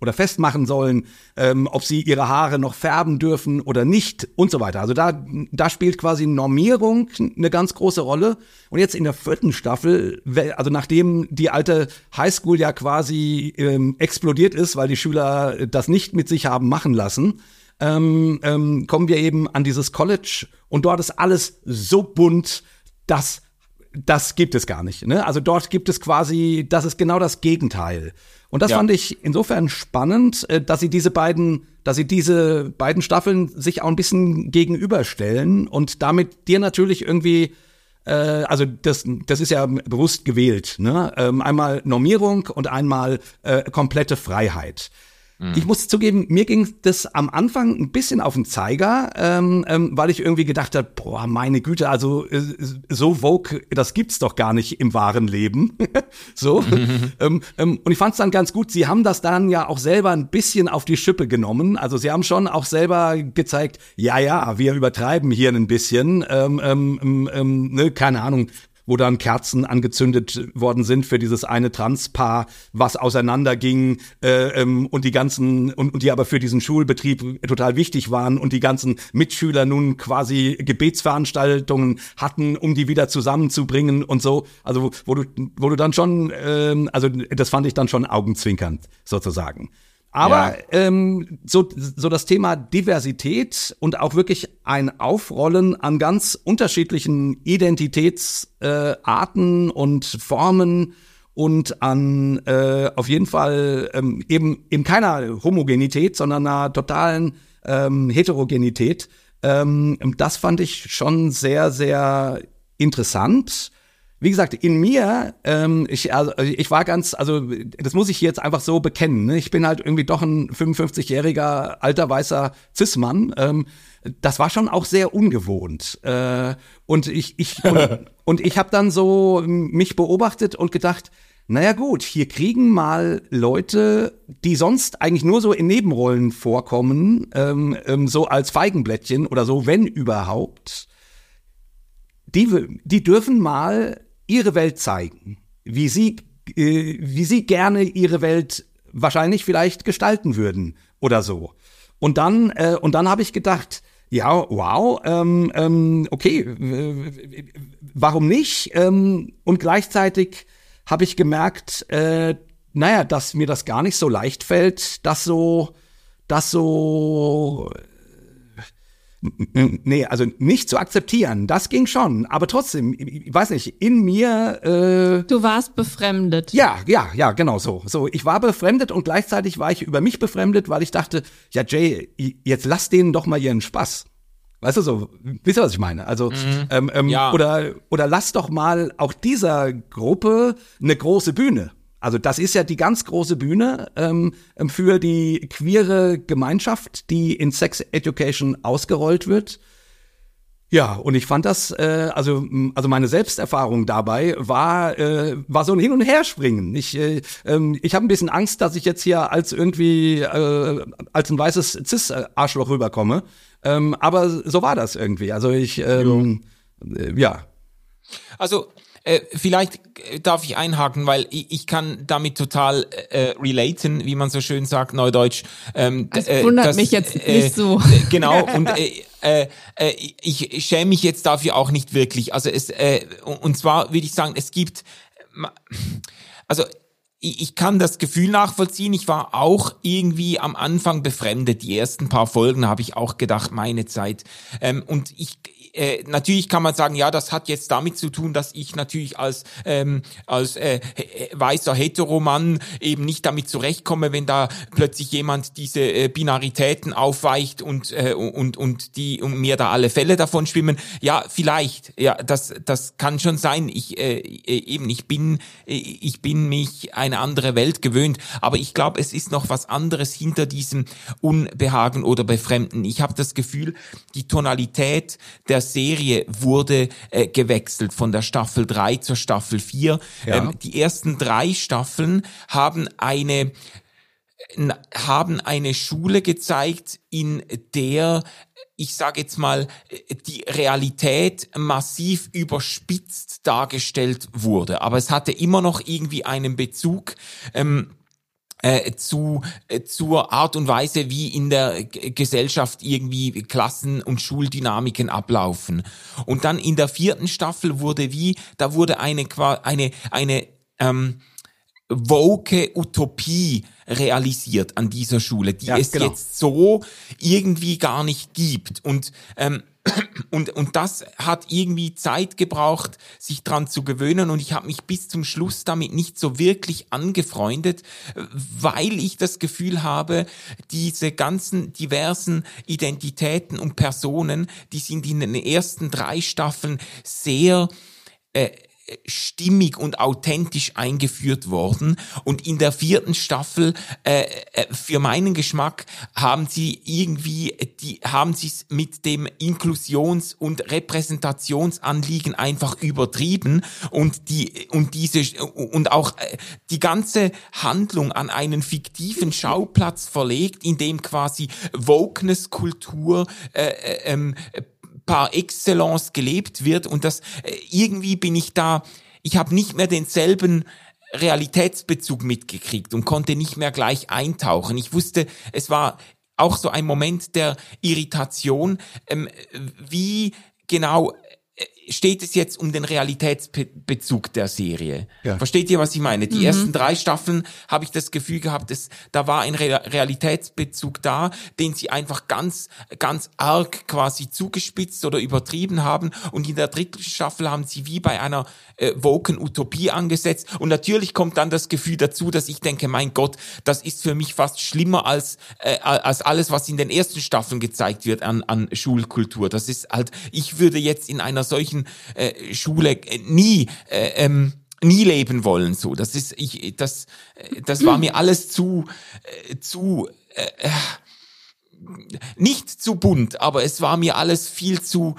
oder festmachen sollen, ähm, ob sie ihre Haare noch färben dürfen oder nicht und so weiter. Also da da spielt quasi Normierung eine ganz große Rolle. Und jetzt in der vierten Staffel, also nachdem die alte Highschool ja quasi ähm, explodiert ist, weil die Schüler das nicht mit sich haben machen lassen, ähm, ähm, kommen wir eben an dieses College und dort ist alles so bunt das, das gibt es gar nicht. Ne? Also dort gibt es quasi, das ist genau das Gegenteil. Und das ja. fand ich insofern spannend, äh, dass sie diese beiden, dass sie diese beiden Staffeln sich auch ein bisschen gegenüberstellen und damit dir natürlich irgendwie äh, also das, das ist ja bewusst gewählt. Ne? Ähm, einmal Normierung und einmal äh, komplette Freiheit. Mhm. Ich muss zugeben, mir ging das am Anfang ein bisschen auf den Zeiger, ähm, ähm, weil ich irgendwie gedacht habe, boah, meine Güte, also äh, so Vogue, das gibt's doch gar nicht im wahren Leben. so. Mhm. Ähm, ähm, und ich fand es dann ganz gut, sie haben das dann ja auch selber ein bisschen auf die Schippe genommen. Also sie haben schon auch selber gezeigt, ja, ja, wir übertreiben hier ein bisschen. Ähm, ähm, ähm, ne, keine Ahnung, wo dann Kerzen angezündet worden sind für dieses eine Transpaar, was auseinanderging äh, ähm, und die ganzen und, und die aber für diesen Schulbetrieb total wichtig waren und die ganzen Mitschüler nun quasi Gebetsveranstaltungen hatten, um die wieder zusammenzubringen und so. Also wo, du wo du dann schon, ähm, also das fand ich dann schon augenzwinkernd sozusagen. Aber ja. ähm, so, so das Thema Diversität und auch wirklich ein Aufrollen an ganz unterschiedlichen Identitätsarten äh, und Formen und an äh, auf jeden Fall ähm, eben eben keiner Homogenität, sondern einer totalen ähm, Heterogenität. Ähm, das fand ich schon sehr, sehr interessant wie gesagt, in mir, ähm, ich, also, ich war ganz, also das muss ich jetzt einfach so bekennen. Ne? Ich bin halt irgendwie doch ein 55-jähriger alter weißer Cis-Mann. Ähm, das war schon auch sehr ungewohnt. Äh, und ich, ich und, und ich habe dann so mich beobachtet und gedacht, naja gut, hier kriegen mal Leute, die sonst eigentlich nur so in Nebenrollen vorkommen, ähm, ähm, so als Feigenblättchen oder so, wenn überhaupt, die, die dürfen mal ihre Welt zeigen, wie sie, äh, wie sie gerne ihre Welt wahrscheinlich vielleicht gestalten würden oder so. Und dann, äh, und dann habe ich gedacht, ja, wow, ähm, ähm, okay, warum nicht? Ähm, und gleichzeitig habe ich gemerkt, äh, naja, dass mir das gar nicht so leicht fällt, das so, das so Nee, also nicht zu akzeptieren, das ging schon, aber trotzdem, ich weiß nicht, in mir. Äh, du warst befremdet. Ja, ja, ja, genau so. So, ich war befremdet und gleichzeitig war ich über mich befremdet, weil ich dachte, ja Jay, jetzt lass denen doch mal ihren Spaß. Weißt du so, wisst ihr, was ich meine? Also, mhm. ähm, ähm, ja. oder, oder lass doch mal auch dieser Gruppe eine große Bühne. Also das ist ja die ganz große Bühne ähm, für die queere Gemeinschaft, die in Sex Education ausgerollt wird. Ja, und ich fand das, äh, also, also meine Selbsterfahrung dabei war, äh, war so ein Hin- und Herspringen. Ich, äh, ähm, ich habe ein bisschen Angst, dass ich jetzt hier als irgendwie, äh, als ein weißes Cis-Arschloch rüberkomme. Ähm, aber so war das irgendwie. Also ich, ähm, äh, ja. Also äh, vielleicht äh, darf ich einhaken, weil ich, ich kann damit total äh, relaten, wie man so schön sagt, Neudeutsch. Ähm, das äh, wundert das, mich jetzt äh, nicht so. Genau, und äh, äh, ich schäme mich jetzt dafür auch nicht wirklich. Also es, äh, und zwar würde ich sagen, es gibt, also ich kann das Gefühl nachvollziehen. Ich war auch irgendwie am Anfang befremdet. Die ersten paar Folgen habe ich auch gedacht, meine Zeit. Ähm, und ich, äh, natürlich kann man sagen, ja, das hat jetzt damit zu tun, dass ich natürlich als ähm, als äh, weißer Heteromann eben nicht damit zurechtkomme, wenn da plötzlich jemand diese äh, Binaritäten aufweicht und äh, und und die und mir da alle Fälle davon schwimmen. Ja, vielleicht. Ja, das das kann schon sein. Ich äh, äh eben ich bin äh, ich bin mich eine andere Welt gewöhnt, aber ich glaube, es ist noch was anderes hinter diesem Unbehagen oder Befremden. Ich habe das Gefühl, die Tonalität der der Serie wurde äh, gewechselt von der Staffel 3 zur Staffel 4. Ja. Ähm, die ersten drei Staffeln haben eine haben eine Schule gezeigt, in der ich sage jetzt mal, die Realität massiv überspitzt dargestellt wurde. Aber es hatte immer noch irgendwie einen Bezug. Ähm, äh, zu äh, zur Art und Weise, wie in der G Gesellschaft irgendwie Klassen- und Schuldynamiken ablaufen. Und dann in der vierten Staffel wurde wie, da wurde eine eine eine ähm, woke Utopie realisiert an dieser Schule, die ja, es genau. jetzt so irgendwie gar nicht gibt. Und ähm, und, und das hat irgendwie Zeit gebraucht, sich dran zu gewöhnen und ich habe mich bis zum Schluss damit nicht so wirklich angefreundet, weil ich das Gefühl habe, diese ganzen diversen Identitäten und Personen, die sind in den ersten drei Staffeln sehr äh, stimmig und authentisch eingeführt worden. Und in der vierten Staffel, äh, äh für meinen Geschmack, haben sie irgendwie, die haben sie es mit dem Inklusions- und Repräsentationsanliegen einfach übertrieben und die und diese und auch äh, die ganze Handlung an einen fiktiven Schauplatz verlegt, in dem quasi Wokeness-Kultur äh, äh, ähm, par excellence gelebt wird und das äh, irgendwie bin ich da, ich habe nicht mehr denselben Realitätsbezug mitgekriegt und konnte nicht mehr gleich eintauchen. Ich wusste, es war auch so ein Moment der Irritation, ähm, wie genau steht es jetzt um den Realitätsbezug der Serie. Ja. Versteht ihr, was ich meine? Die mhm. ersten drei Staffeln habe ich das Gefühl gehabt, dass, da war ein Realitätsbezug da, den sie einfach ganz, ganz arg quasi zugespitzt oder übertrieben haben. Und in der dritten Staffel haben sie wie bei einer äh, Woken Utopie angesetzt. Und natürlich kommt dann das Gefühl dazu, dass ich denke, mein Gott, das ist für mich fast schlimmer als, äh, als alles, was in den ersten Staffeln gezeigt wird an, an Schulkultur. Das ist halt, ich würde jetzt in einer solchen äh, Schule äh, nie äh, ähm, nie leben wollen so das ist ich das äh, das war mir alles zu äh, zu äh, äh, nicht zu bunt aber es war mir alles viel zu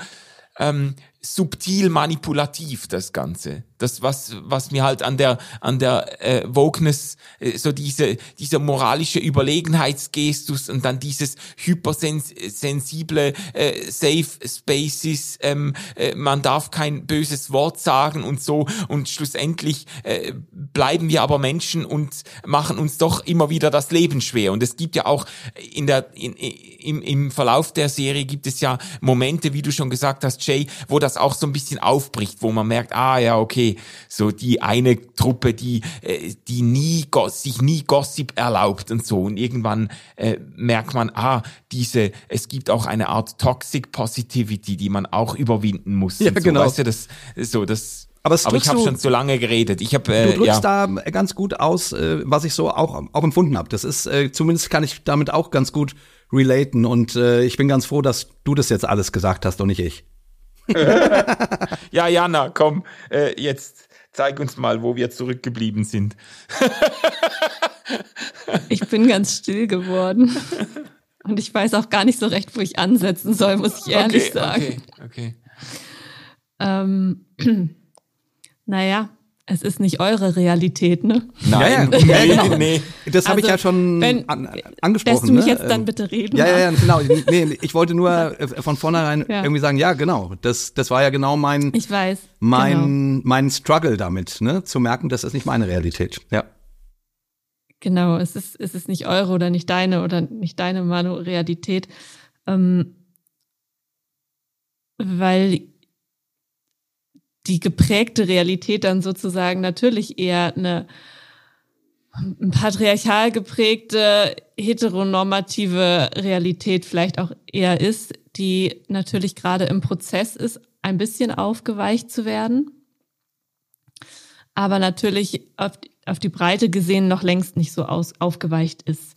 ähm, subtil manipulativ das Ganze. Das was was mir halt an der an der äh, Wokeness äh, so diese dieser moralische Überlegenheitsgestus und dann dieses hypersensible äh, Safe Spaces ähm, äh, man darf kein böses Wort sagen und so. Und schlussendlich äh, bleiben wir aber Menschen und machen uns doch immer wieder das Leben schwer. Und es gibt ja auch in der in, im im Verlauf der Serie gibt es ja Momente, wie du schon gesagt hast, Jay, wo das das auch so ein bisschen aufbricht, wo man merkt, ah ja, okay, so die eine Truppe, die, äh, die nie, sich nie Gossip erlaubt und so. Und irgendwann äh, merkt man, ah, diese, es gibt auch eine Art Toxic Positivity, die man auch überwinden muss. Ja, so. genau. Weißt du, das, so, das, aber, aber ich habe schon zu lange geredet. Ich hab, äh, du drückst ja. da ganz gut aus, äh, was ich so auch, auch empfunden habe. Das ist, äh, zumindest kann ich damit auch ganz gut relaten. Und äh, ich bin ganz froh, dass du das jetzt alles gesagt hast und nicht ich. ja, Jana, komm, äh, jetzt zeig uns mal, wo wir zurückgeblieben sind. ich bin ganz still geworden. Und ich weiß auch gar nicht so recht, wo ich ansetzen soll, muss ich ehrlich okay, sagen. Okay, okay. Ähm, naja, es ist nicht eure Realität, ne? Nein, ja, ja, genau. nee. Das habe also, ich ja schon wenn, an, angesprochen. Lässt du mich ne? jetzt dann bitte reden? Ja, ja, ja, genau. Nee, ich wollte nur äh, von vornherein ja. irgendwie sagen, ja, genau. Das, das war ja genau mein, ich weiß, mein, genau. mein Struggle damit, ne? Zu merken, das ist nicht meine Realität. Ja. Genau, es ist, es ist nicht eure oder nicht deine oder nicht deine Manu-Realität. Ähm, weil die geprägte Realität dann sozusagen natürlich eher eine patriarchal geprägte, heteronormative Realität vielleicht auch eher ist, die natürlich gerade im Prozess ist, ein bisschen aufgeweicht zu werden, aber natürlich auf, auf die Breite gesehen noch längst nicht so aus, aufgeweicht ist.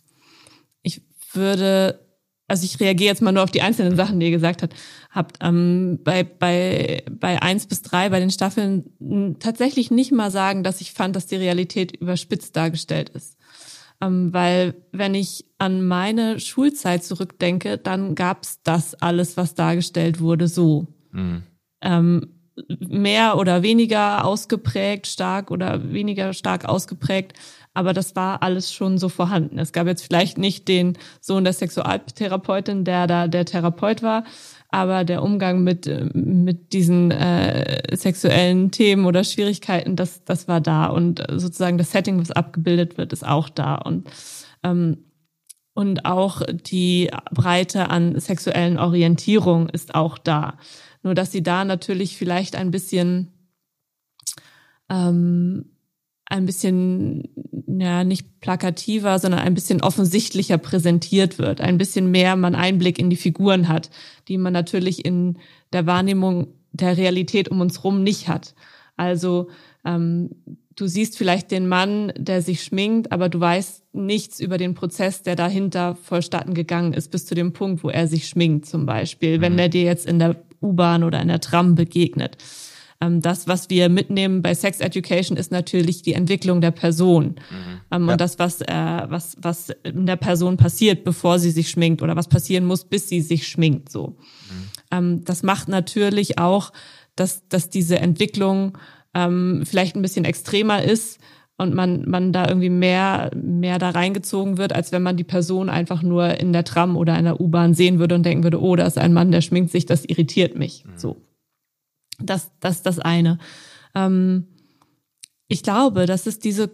Ich würde also ich reagiere jetzt mal nur auf die einzelnen Sachen, die ihr gesagt habt, habt ähm, bei, bei, bei eins bis drei bei den Staffeln tatsächlich nicht mal sagen, dass ich fand, dass die Realität überspitzt dargestellt ist. Ähm, weil wenn ich an meine Schulzeit zurückdenke, dann gab's das alles, was dargestellt wurde, so. Mhm. Ähm, mehr oder weniger ausgeprägt, stark oder weniger stark ausgeprägt, aber das war alles schon so vorhanden. Es gab jetzt vielleicht nicht den Sohn der Sexualtherapeutin, der da der Therapeut war, aber der Umgang mit mit diesen äh, sexuellen Themen oder Schwierigkeiten, das das war da und sozusagen das Setting, was abgebildet wird, ist auch da und ähm, und auch die Breite an sexuellen Orientierung ist auch da. Nur dass sie da natürlich vielleicht ein bisschen ähm, ein bisschen, ja, nicht plakativer, sondern ein bisschen offensichtlicher präsentiert wird, ein bisschen mehr man Einblick in die Figuren hat, die man natürlich in der Wahrnehmung der Realität um uns rum nicht hat. Also ähm, du siehst vielleicht den Mann, der sich schminkt, aber du weißt nichts über den Prozess, der dahinter vollstatten gegangen ist, bis zu dem Punkt, wo er sich schminkt zum Beispiel, wenn mhm. er dir jetzt in der U-Bahn oder in der Tram begegnet. Ähm, das, was wir mitnehmen bei Sex Education, ist natürlich die Entwicklung der Person mhm. ähm, ja. und das, was, äh, was, was in der Person passiert, bevor sie sich schminkt oder was passieren muss, bis sie sich schminkt. So, mhm. ähm, das macht natürlich auch, dass, dass diese Entwicklung ähm, vielleicht ein bisschen extremer ist und man, man da irgendwie mehr, mehr da reingezogen wird, als wenn man die Person einfach nur in der Tram oder in der U-Bahn sehen würde und denken würde, oh, da ist ein Mann, der schminkt sich, das irritiert mich. Mhm. So. Das, das ist das eine. Ähm, ich glaube, dass es diese,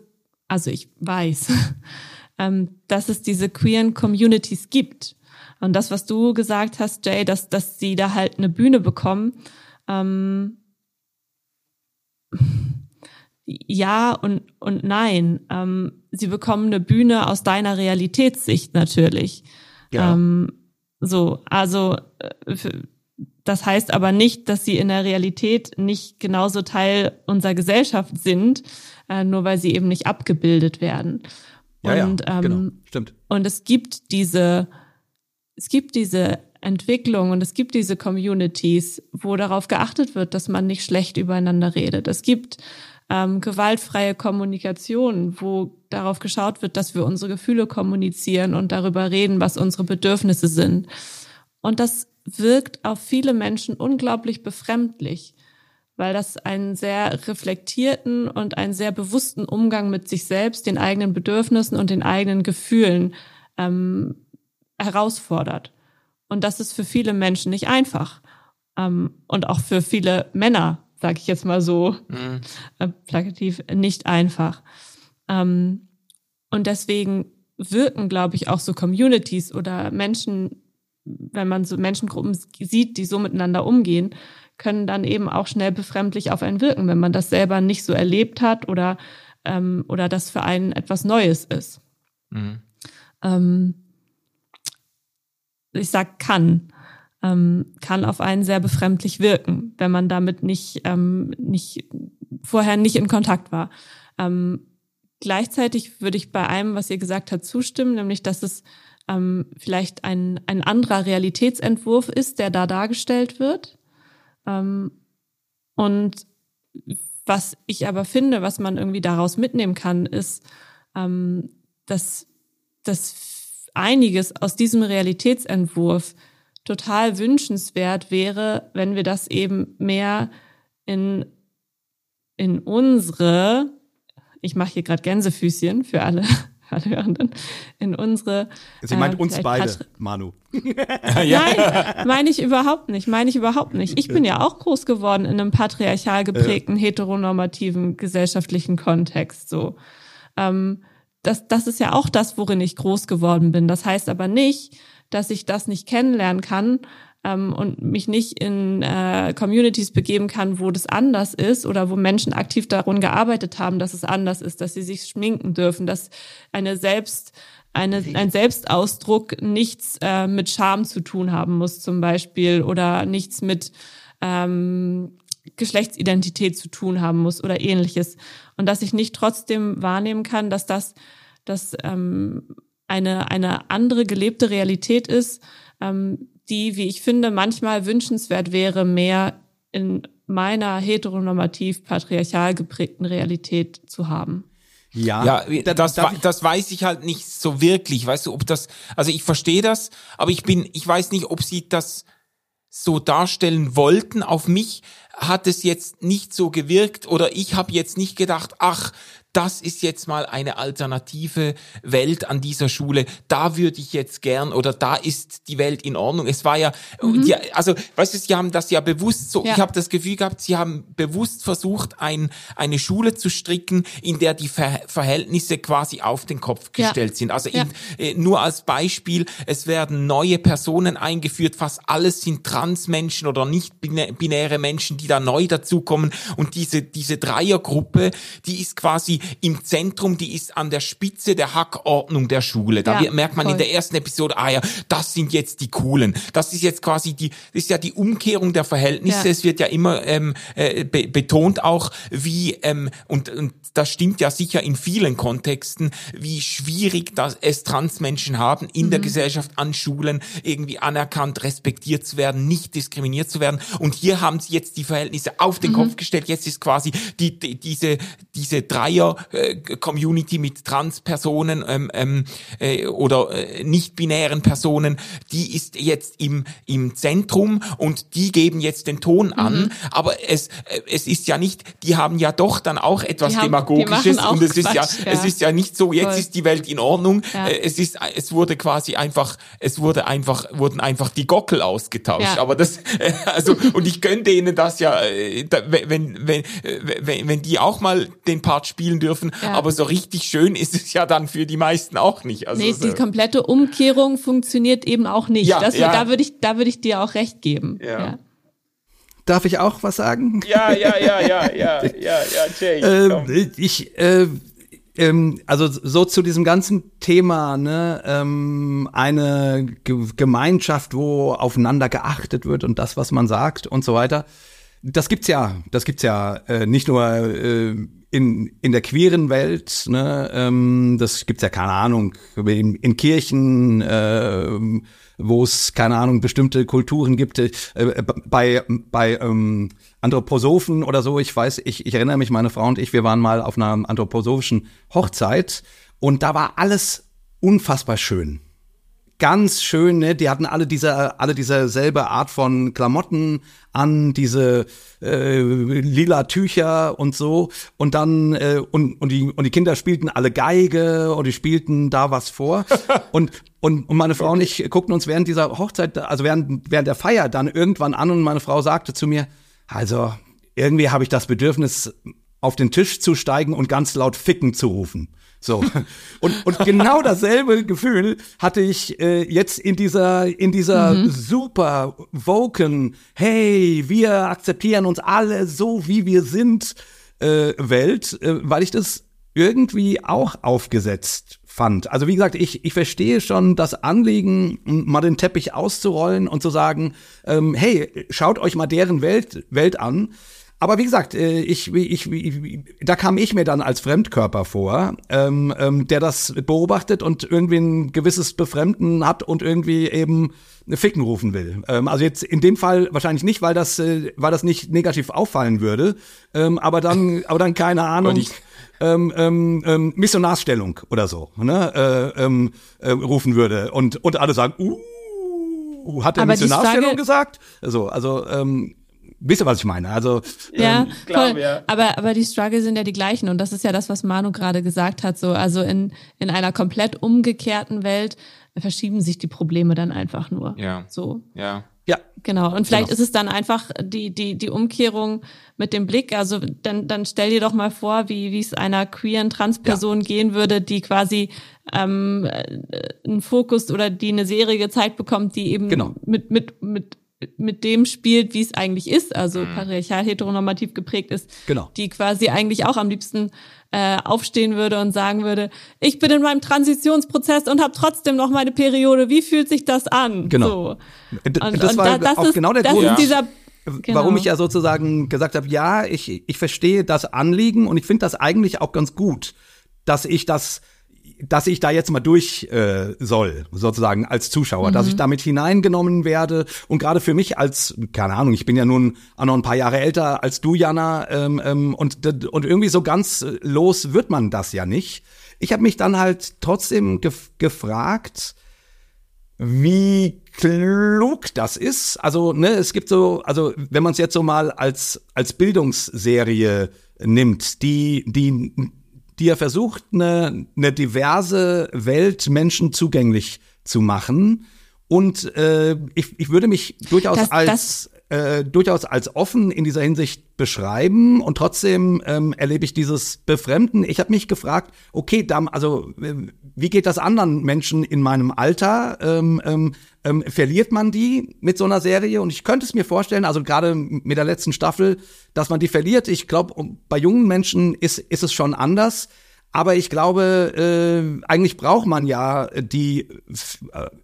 also ich weiß, ähm, dass es diese queeren Communities gibt. Und das, was du gesagt hast, Jay, dass, dass sie da halt eine Bühne bekommen, ähm, ja und, und nein. Ähm, sie bekommen eine Bühne aus deiner Realitätssicht natürlich. Ja. Ähm, so, also äh, das heißt aber nicht, dass sie in der Realität nicht genauso Teil unserer Gesellschaft sind, äh, nur weil sie eben nicht abgebildet werden. Ja, und, ja, genau. ähm, stimmt. Und es gibt diese, es gibt diese Entwicklung und es gibt diese Communities, wo darauf geachtet wird, dass man nicht schlecht übereinander redet. Es gibt ähm, gewaltfreie Kommunikation, wo darauf geschaut wird, dass wir unsere Gefühle kommunizieren und darüber reden, was unsere Bedürfnisse sind. Und das wirkt auf viele Menschen unglaublich befremdlich, weil das einen sehr reflektierten und einen sehr bewussten Umgang mit sich selbst, den eigenen Bedürfnissen und den eigenen Gefühlen ähm, herausfordert. Und das ist für viele Menschen nicht einfach. Ähm, und auch für viele Männer sage ich jetzt mal so mhm. äh, plakativ, nicht einfach. Ähm, und deswegen wirken, glaube ich, auch so Communities oder Menschen, wenn man so Menschengruppen sieht, die so miteinander umgehen, können dann eben auch schnell befremdlich auf einen wirken, wenn man das selber nicht so erlebt hat oder, ähm, oder das für einen etwas Neues ist. Mhm. Ähm, ich sag kann ähm, kann auf einen sehr befremdlich wirken, wenn man damit nicht, ähm, nicht vorher nicht in Kontakt war. Ähm, gleichzeitig würde ich bei einem, was ihr gesagt habt, zustimmen, nämlich dass es ähm, vielleicht ein, ein anderer Realitätsentwurf ist, der da dargestellt wird. Ähm, und was ich aber finde, was man irgendwie daraus mitnehmen kann, ist, ähm, dass, dass einiges aus diesem Realitätsentwurf total wünschenswert wäre, wenn wir das eben mehr in, in unsere, ich mache hier gerade Gänsefüßchen für alle, alle Hörenden, in unsere. Sie meint äh, uns beide, Manu. Nein, meine ich überhaupt nicht, meine ich überhaupt nicht. Ich bin ja auch groß geworden in einem patriarchal geprägten, heteronormativen gesellschaftlichen Kontext, so. Ähm, das, das ist ja auch das, worin ich groß geworden bin. Das heißt aber nicht, dass ich das nicht kennenlernen kann ähm, und mich nicht in äh, Communities begeben kann, wo das anders ist oder wo Menschen aktiv daran gearbeitet haben, dass es anders ist, dass sie sich schminken dürfen, dass eine selbst eine, ein Selbstausdruck nichts äh, mit Scham zu tun haben muss zum Beispiel oder nichts mit ähm, Geschlechtsidentität zu tun haben muss oder ähnliches. Und dass ich nicht trotzdem wahrnehmen kann, dass das, dass ähm, eine, eine andere gelebte Realität ist, ähm, die, wie ich finde, manchmal wünschenswert wäre, mehr in meiner heteronormativ patriarchal geprägten Realität zu haben. Ja, ja das, das weiß ich halt nicht so wirklich. Weißt du, ob das, also ich verstehe das, aber ich bin, ich weiß nicht, ob sie das so darstellen wollten. Auf mich hat es jetzt nicht so gewirkt oder ich habe jetzt nicht gedacht, ach, das ist jetzt mal eine alternative Welt an dieser Schule. Da würde ich jetzt gern oder da ist die Welt in Ordnung. Es war ja, mhm. die, also weißt du, sie haben das ja bewusst so. Ja. Ich habe das Gefühl gehabt, sie haben bewusst versucht, ein, eine Schule zu stricken, in der die Ver Verhältnisse quasi auf den Kopf gestellt ja. sind. Also ja. in, äh, nur als Beispiel: Es werden neue Personen eingeführt. Fast alles sind Transmenschen oder nicht binäre Menschen, die da neu dazukommen. Und diese diese Dreiergruppe, die ist quasi im Zentrum, die ist an der Spitze der Hackordnung der Schule. Da ja, merkt man voll. in der ersten Episode, ah ja, das sind jetzt die Coolen. Das ist jetzt quasi die, das ist ja die Umkehrung der Verhältnisse. Ja. Es wird ja immer ähm, äh, be betont auch, wie, ähm, und, und das stimmt ja sicher in vielen Kontexten, wie schwierig das es Transmenschen haben, in mhm. der Gesellschaft, an Schulen irgendwie anerkannt, respektiert zu werden, nicht diskriminiert zu werden. Und hier haben sie jetzt die Verhältnisse auf den mhm. Kopf gestellt. Jetzt ist quasi die, die, diese, diese Dreier Community mit Transpersonen ähm, ähm, äh, oder äh, nicht-binären Personen, die ist jetzt im, im Zentrum und die geben jetzt den Ton an. Mhm. Aber es, äh, es ist ja nicht, die haben ja doch dann auch etwas haben, Demagogisches und es ist ja, ja, es ist ja nicht so, jetzt Voll. ist die Welt in Ordnung. Ja. Äh, es ist, es wurde quasi einfach, es wurde einfach, wurden einfach die Gockel ausgetauscht. Ja. Aber das, äh, also, und ich gönne denen das ja, äh, wenn, wenn, wenn, wenn die auch mal den Part spielen dürfen. Ja. Aber so richtig schön ist es ja dann für die meisten auch nicht. Also nee, so. die komplette Umkehrung funktioniert eben auch nicht. Ja, das, ja. Da würde ich, da würde ich dir auch recht geben. Ja. Darf ich auch was sagen? Ja, ja, ja, ja, ja, ja, ja, Jay. äh, ich, äh, ähm, also so zu diesem ganzen Thema, ne, ähm, eine Ge Gemeinschaft, wo aufeinander geachtet wird und das, was man sagt und so weiter. Das gibt's ja, das gibt's ja äh, nicht nur äh, in, in der queeren Welt, ne, ähm, das gibt's ja keine Ahnung, in, in Kirchen, äh, wo es, keine Ahnung, bestimmte Kulturen gibt, äh, bei, bei ähm, Anthroposophen oder so, ich weiß, ich, ich erinnere mich, meine Frau und ich, wir waren mal auf einer anthroposophischen Hochzeit und da war alles unfassbar schön ganz schön, ne? Die hatten alle diese, alle dieselbe Art von Klamotten an, diese äh, lila Tücher und so. Und dann, äh, und, und, die, und die Kinder spielten alle Geige und die spielten da was vor. und, und, und meine Frau und ich guckten uns während dieser Hochzeit, also während, während der Feier dann irgendwann an und meine Frau sagte zu mir, also irgendwie habe ich das Bedürfnis, auf den Tisch zu steigen und ganz laut Ficken zu rufen. So. Und, und genau dasselbe Gefühl hatte ich äh, jetzt in dieser, in dieser mhm. super Woken, hey, wir akzeptieren uns alle so, wie wir sind, äh, Welt, äh, weil ich das irgendwie auch aufgesetzt fand. Also wie gesagt, ich, ich verstehe schon das Anliegen, mal den Teppich auszurollen und zu sagen, ähm, hey, schaut euch mal deren Welt, Welt an. Aber wie gesagt, äh, ich, ich, ich, da kam ich mir dann als Fremdkörper vor, ähm, ähm, der das beobachtet und irgendwie ein gewisses Befremden hat und irgendwie eben Ficken rufen will. Ähm, also jetzt in dem Fall wahrscheinlich nicht, weil das, äh, weil das nicht negativ auffallen würde, ähm, aber dann, aber dann keine Ahnung. Ähm, ähm, ähm, Missionarsstellung oder so, ne, äh, ähm, äh, rufen würde und und alle sagen, uh, hat der Missionarstellung gesagt? So, also ähm, Wisst ihr, was ich meine? Also ja, ähm, klar, ja. Aber aber die Struggle sind ja die gleichen und das ist ja das, was Manu gerade gesagt hat. So also in in einer komplett umgekehrten Welt verschieben sich die Probleme dann einfach nur. Ja. So. Ja. Ja. Genau. Und vielleicht genau. ist es dann einfach die, die, die Umkehrung mit dem Blick. Also dann, dann stell dir doch mal vor, wie, wie es einer queeren Transperson ja. gehen würde, die quasi ähm, einen Fokus oder die eine Serie gezeigt bekommt, die eben genau. mit, mit, mit mit dem spielt, wie es eigentlich ist, also mhm. patriarchal heteronormativ geprägt ist, genau. die quasi eigentlich auch am liebsten äh, aufstehen würde und sagen würde, ich bin in meinem Transitionsprozess und habe trotzdem noch meine Periode. Wie fühlt sich das an? Genau. So. Und, das und war da, das auch ist, genau der Grund. Dieser, Genau. Warum ich ja sozusagen gesagt habe, ja, ich, ich verstehe das Anliegen und ich finde das eigentlich auch ganz gut, dass ich das dass ich da jetzt mal durch äh, soll, sozusagen als Zuschauer, mhm. dass ich mhm. damit hineingenommen werde und gerade für mich als, keine Ahnung, ich bin ja nun auch noch ein paar Jahre älter als du, Jana, ähm, ähm, und, und irgendwie so ganz los wird man das ja nicht. Ich habe mich dann halt trotzdem gef gefragt, wie klug das ist. Also, ne, es gibt so, also wenn man es jetzt so mal als, als Bildungsserie nimmt, die, die die ja versucht, eine, eine diverse Welt Menschen zugänglich zu machen. Und äh, ich, ich würde mich durchaus das, als äh, durchaus als offen in dieser Hinsicht beschreiben und trotzdem ähm, erlebe ich dieses Befremden. Ich habe mich gefragt, okay, dann, also äh, wie geht das anderen Menschen in meinem Alter? Ähm, ähm, ähm, verliert man die mit so einer Serie? Und ich könnte es mir vorstellen, also gerade mit der letzten Staffel, dass man die verliert. Ich glaube, bei jungen Menschen ist, ist es schon anders. Aber ich glaube, äh, eigentlich braucht man ja die,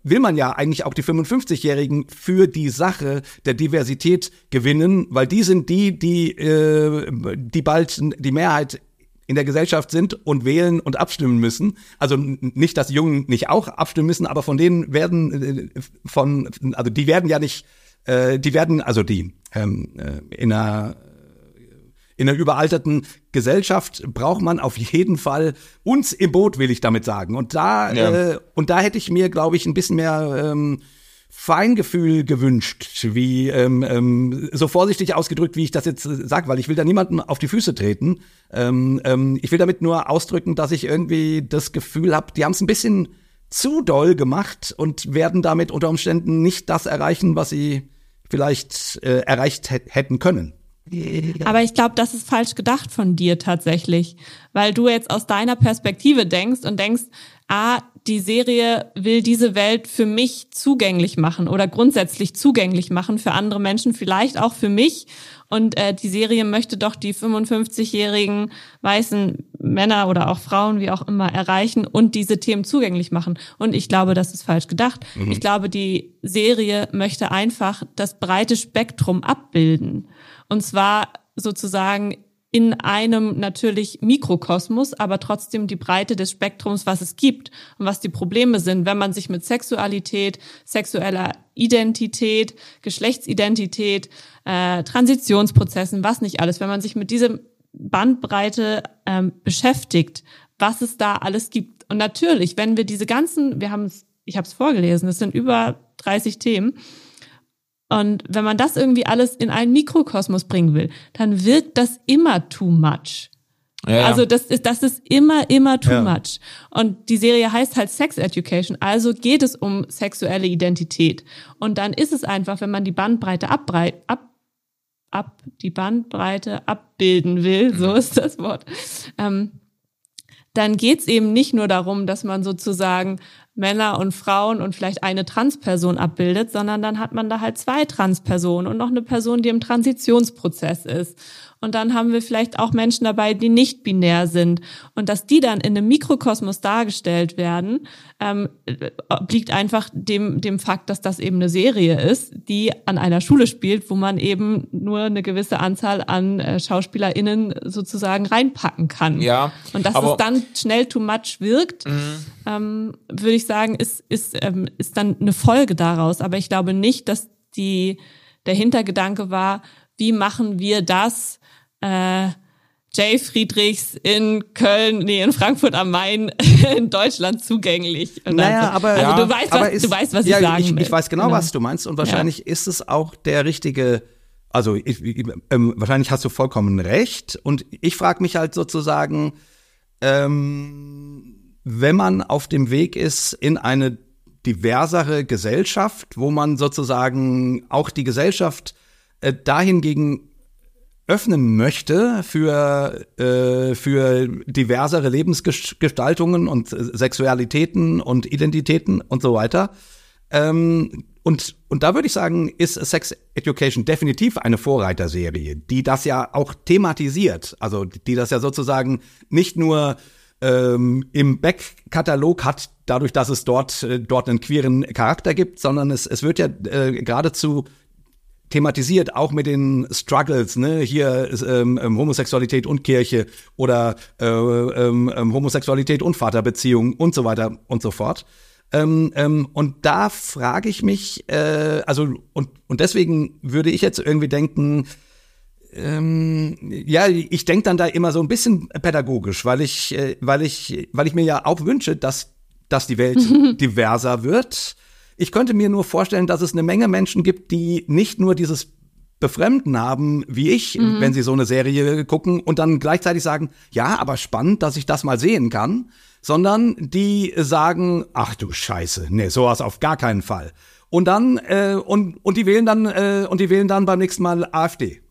will man ja eigentlich auch die 55-Jährigen für die Sache der Diversität gewinnen, weil die sind die, die, äh, die bald die Mehrheit in der Gesellschaft sind und wählen und abstimmen müssen. Also nicht, dass Jungen nicht auch abstimmen müssen, aber von denen werden äh, von, also die werden ja nicht, äh, die werden, also die ähm, äh, in einer in einer überalterten Gesellschaft braucht man auf jeden Fall uns im Boot, will ich damit sagen. Und da, ja. äh, und da hätte ich mir, glaube ich, ein bisschen mehr ähm, Feingefühl gewünscht, wie ähm, ähm, so vorsichtig ausgedrückt, wie ich das jetzt äh, sage, weil ich will da niemanden auf die Füße treten. Ähm, ähm, ich will damit nur ausdrücken, dass ich irgendwie das Gefühl habe, die haben es ein bisschen zu doll gemacht und werden damit unter Umständen nicht das erreichen, was sie vielleicht äh, erreicht hätten können. Aber ich glaube, das ist falsch gedacht von dir tatsächlich, weil du jetzt aus deiner Perspektive denkst und denkst, ah, die Serie will diese Welt für mich zugänglich machen oder grundsätzlich zugänglich machen für andere Menschen, vielleicht auch für mich. Und äh, die Serie möchte doch die 55-jährigen weißen Männer oder auch Frauen, wie auch immer, erreichen und diese Themen zugänglich machen. Und ich glaube, das ist falsch gedacht. Mhm. Ich glaube, die Serie möchte einfach das breite Spektrum abbilden. Und zwar sozusagen in einem natürlich Mikrokosmos, aber trotzdem die Breite des Spektrums, was es gibt und was die Probleme sind, wenn man sich mit Sexualität, sexueller Identität, Geschlechtsidentität, äh, Transitionsprozessen, was nicht alles, wenn man sich mit dieser Bandbreite ähm, beschäftigt, was es da alles gibt. Und natürlich, wenn wir diese ganzen, wir haben es, ich habe es vorgelesen, es sind über 30 Themen, und wenn man das irgendwie alles in einen Mikrokosmos bringen will, dann wirkt das immer too much. Ja, also das ist, das ist immer, immer too ja. much. Und die Serie heißt halt Sex Education, also geht es um sexuelle Identität. Und dann ist es einfach, wenn man die Bandbreite abbreit, ab, ab, die Bandbreite abbilden will, so ist das Wort, ähm, dann geht's eben nicht nur darum, dass man sozusagen Männer und Frauen und vielleicht eine Transperson abbildet, sondern dann hat man da halt zwei Transpersonen und noch eine Person, die im Transitionsprozess ist. Und dann haben wir vielleicht auch Menschen dabei, die nicht binär sind. Und dass die dann in einem Mikrokosmos dargestellt werden, ähm, obliegt einfach dem, dem Fakt, dass das eben eine Serie ist, die an einer Schule spielt, wo man eben nur eine gewisse Anzahl an äh, SchauspielerInnen sozusagen reinpacken kann. Ja. Und dass es dann schnell too much wirkt, mhm. ähm, würde ich sagen, ist, ist, ähm, ist dann eine Folge daraus. Aber ich glaube nicht, dass die, der Hintergedanke war, wie machen wir das äh, Jay Friedrichs in Köln, nee, in Frankfurt am Main in Deutschland zugänglich. Und naja, aber, also ja, du, weißt, was, ist, du weißt, was ja, ich sagen ich, will. Ich weiß genau, genau, was du meinst und wahrscheinlich ja. ist es auch der richtige, also ich, ähm, wahrscheinlich hast du vollkommen recht und ich frage mich halt sozusagen, ähm, wenn man auf dem Weg ist in eine diversere Gesellschaft, wo man sozusagen auch die Gesellschaft äh, dahingegen öffnen möchte für, äh, für diversere Lebensgestaltungen und Sexualitäten und Identitäten und so weiter. Ähm, und, und da würde ich sagen, ist Sex Education definitiv eine Vorreiterserie, die das ja auch thematisiert. Also die das ja sozusagen nicht nur ähm, im Backkatalog hat, dadurch, dass es dort, äh, dort einen queeren Charakter gibt, sondern es, es wird ja äh, geradezu thematisiert, auch mit den Struggles, ne, hier ähm, ähm, Homosexualität und Kirche oder äh, ähm, ähm, Homosexualität und Vaterbeziehung und so weiter und so fort. Ähm, ähm, und da frage ich mich, äh, also und und deswegen würde ich jetzt irgendwie denken, ähm, ja, ich denke dann da immer so ein bisschen pädagogisch, weil ich, äh, weil ich, weil ich mir ja auch wünsche, dass dass die Welt diverser wird ich könnte mir nur vorstellen, dass es eine Menge Menschen gibt, die nicht nur dieses Befremden haben, wie ich, mhm. wenn sie so eine Serie gucken und dann gleichzeitig sagen, ja, aber spannend, dass ich das mal sehen kann, sondern die sagen, ach du Scheiße, nee, sowas auf gar keinen Fall. Und dann äh, und und die wählen dann äh, und die wählen dann beim nächsten Mal AfD.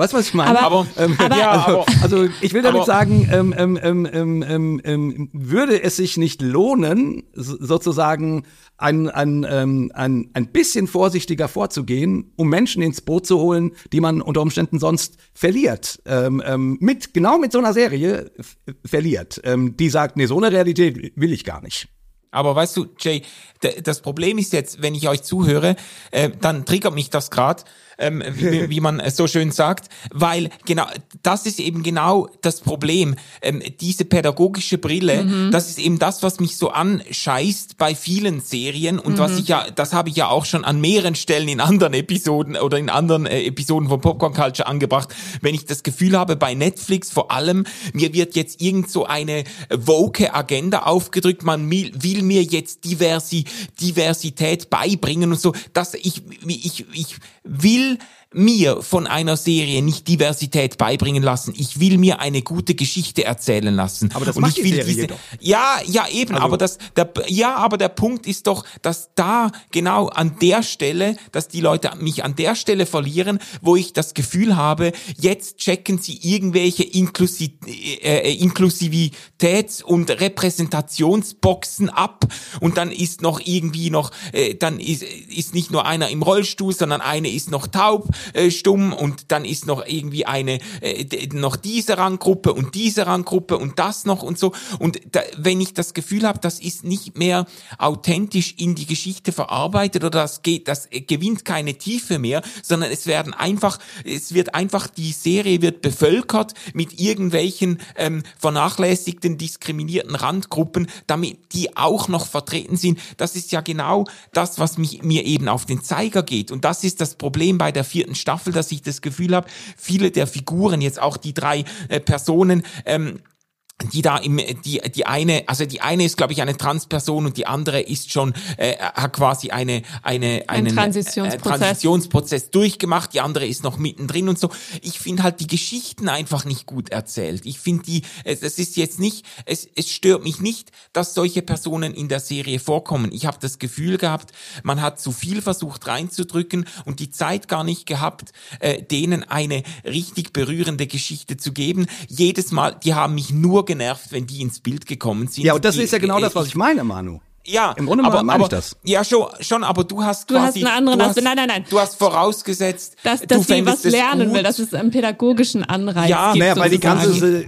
Weißt du, was ich meine? Aber, ähm, aber, ja, also, also, ich will damit aber, sagen, ähm, ähm, ähm, ähm, ähm, ähm, würde es sich nicht lohnen, sozusagen ein, ein, ähm, ein, ein bisschen vorsichtiger vorzugehen, um Menschen ins Boot zu holen, die man unter Umständen sonst verliert. Ähm, ähm, mit, genau mit so einer Serie verliert. Ähm, die sagt, nee, so eine Realität will ich gar nicht. Aber weißt du, Jay, das Problem ist jetzt, wenn ich euch zuhöre, äh, dann triggert mich das gerade ähm, wie, wie man so schön sagt, weil genau das ist eben genau das Problem. Ähm, diese pädagogische Brille, mhm. das ist eben das, was mich so anscheißt bei vielen Serien und mhm. was ich ja, das habe ich ja auch schon an mehreren Stellen in anderen Episoden oder in anderen äh, Episoden von Popcorn Culture angebracht, wenn ich das Gefühl habe, bei Netflix vor allem, mir wird jetzt irgend so eine woke Agenda aufgedrückt, man will, mir jetzt Diversi, Diversität beibringen und so, dass ich, ich, ich will will mir von einer Serie nicht Diversität beibringen lassen. Ich will mir eine gute Geschichte erzählen lassen. Aber das und macht ich die will Serie diese, doch. Ja, ja, eben, Also- aber das, der, ja, aber der Punkt ist doch, dass da genau an der Stelle, dass die Leute mich an der Stelle verlieren, wo ich das Gefühl habe, jetzt checken sie irgendwelche Inklusi äh, Inklusivitäts- und Repräsentationsboxen ab und dann ist noch irgendwie noch, äh, dann ist, ist nicht nur einer im Rollstuhl, sondern eine ist noch taub, äh, stumm und dann ist noch irgendwie eine, äh, noch diese Ranggruppe und diese Ranggruppe und das noch und so. Und da, wenn ich das Gefühl habe, das ist nicht mehr authentisch in die Geschichte verarbeitet oder das geht, das äh, gewinnt keine Tiefe mehr, sondern es werden einfach, es wird einfach, die Serie wird bevölkert mit irgendwelchen ähm, vernachlässigten, diskriminierten Randgruppen, damit die auch noch vertreten sind. Das ist ja genau das, was mich, mir eben auf den Zeiger geht. Und das ist das Problem bei der vierten Staffel, dass ich das Gefühl habe, viele der Figuren, jetzt auch die drei äh, Personen, ähm, die da im die die eine also die eine ist glaube ich eine Transperson und die andere ist schon äh, hat quasi eine eine Ein einen Transitionsprozess. äh, Transitionsprozess. Durchgemacht die andere ist noch mittendrin und so. Ich finde halt die Geschichten einfach nicht gut erzählt. Ich finde die es, es ist jetzt nicht es es stört mich nicht dass solche Personen in der Serie vorkommen. Ich habe das Gefühl gehabt man hat zu viel versucht reinzudrücken und die Zeit gar nicht gehabt äh, denen eine richtig berührende Geschichte zu geben. Jedes Mal die haben mich nur genervt, wenn die ins Bild gekommen sind. Ja, und das die, ist ja genau äh, das, was ich meine, Manu. Ja, Im Grunde aber, meine aber, ich das. Ja, schon, schon, aber du hast Du hast quasi, einen anderen du Aspekt. hast, Nein, nein, nein. Du hast vorausgesetzt, dass, du dass sie was lernen gut. will, dass es einen pädagogischen Anreiz Ja, gibt. Naja, weil die ganze,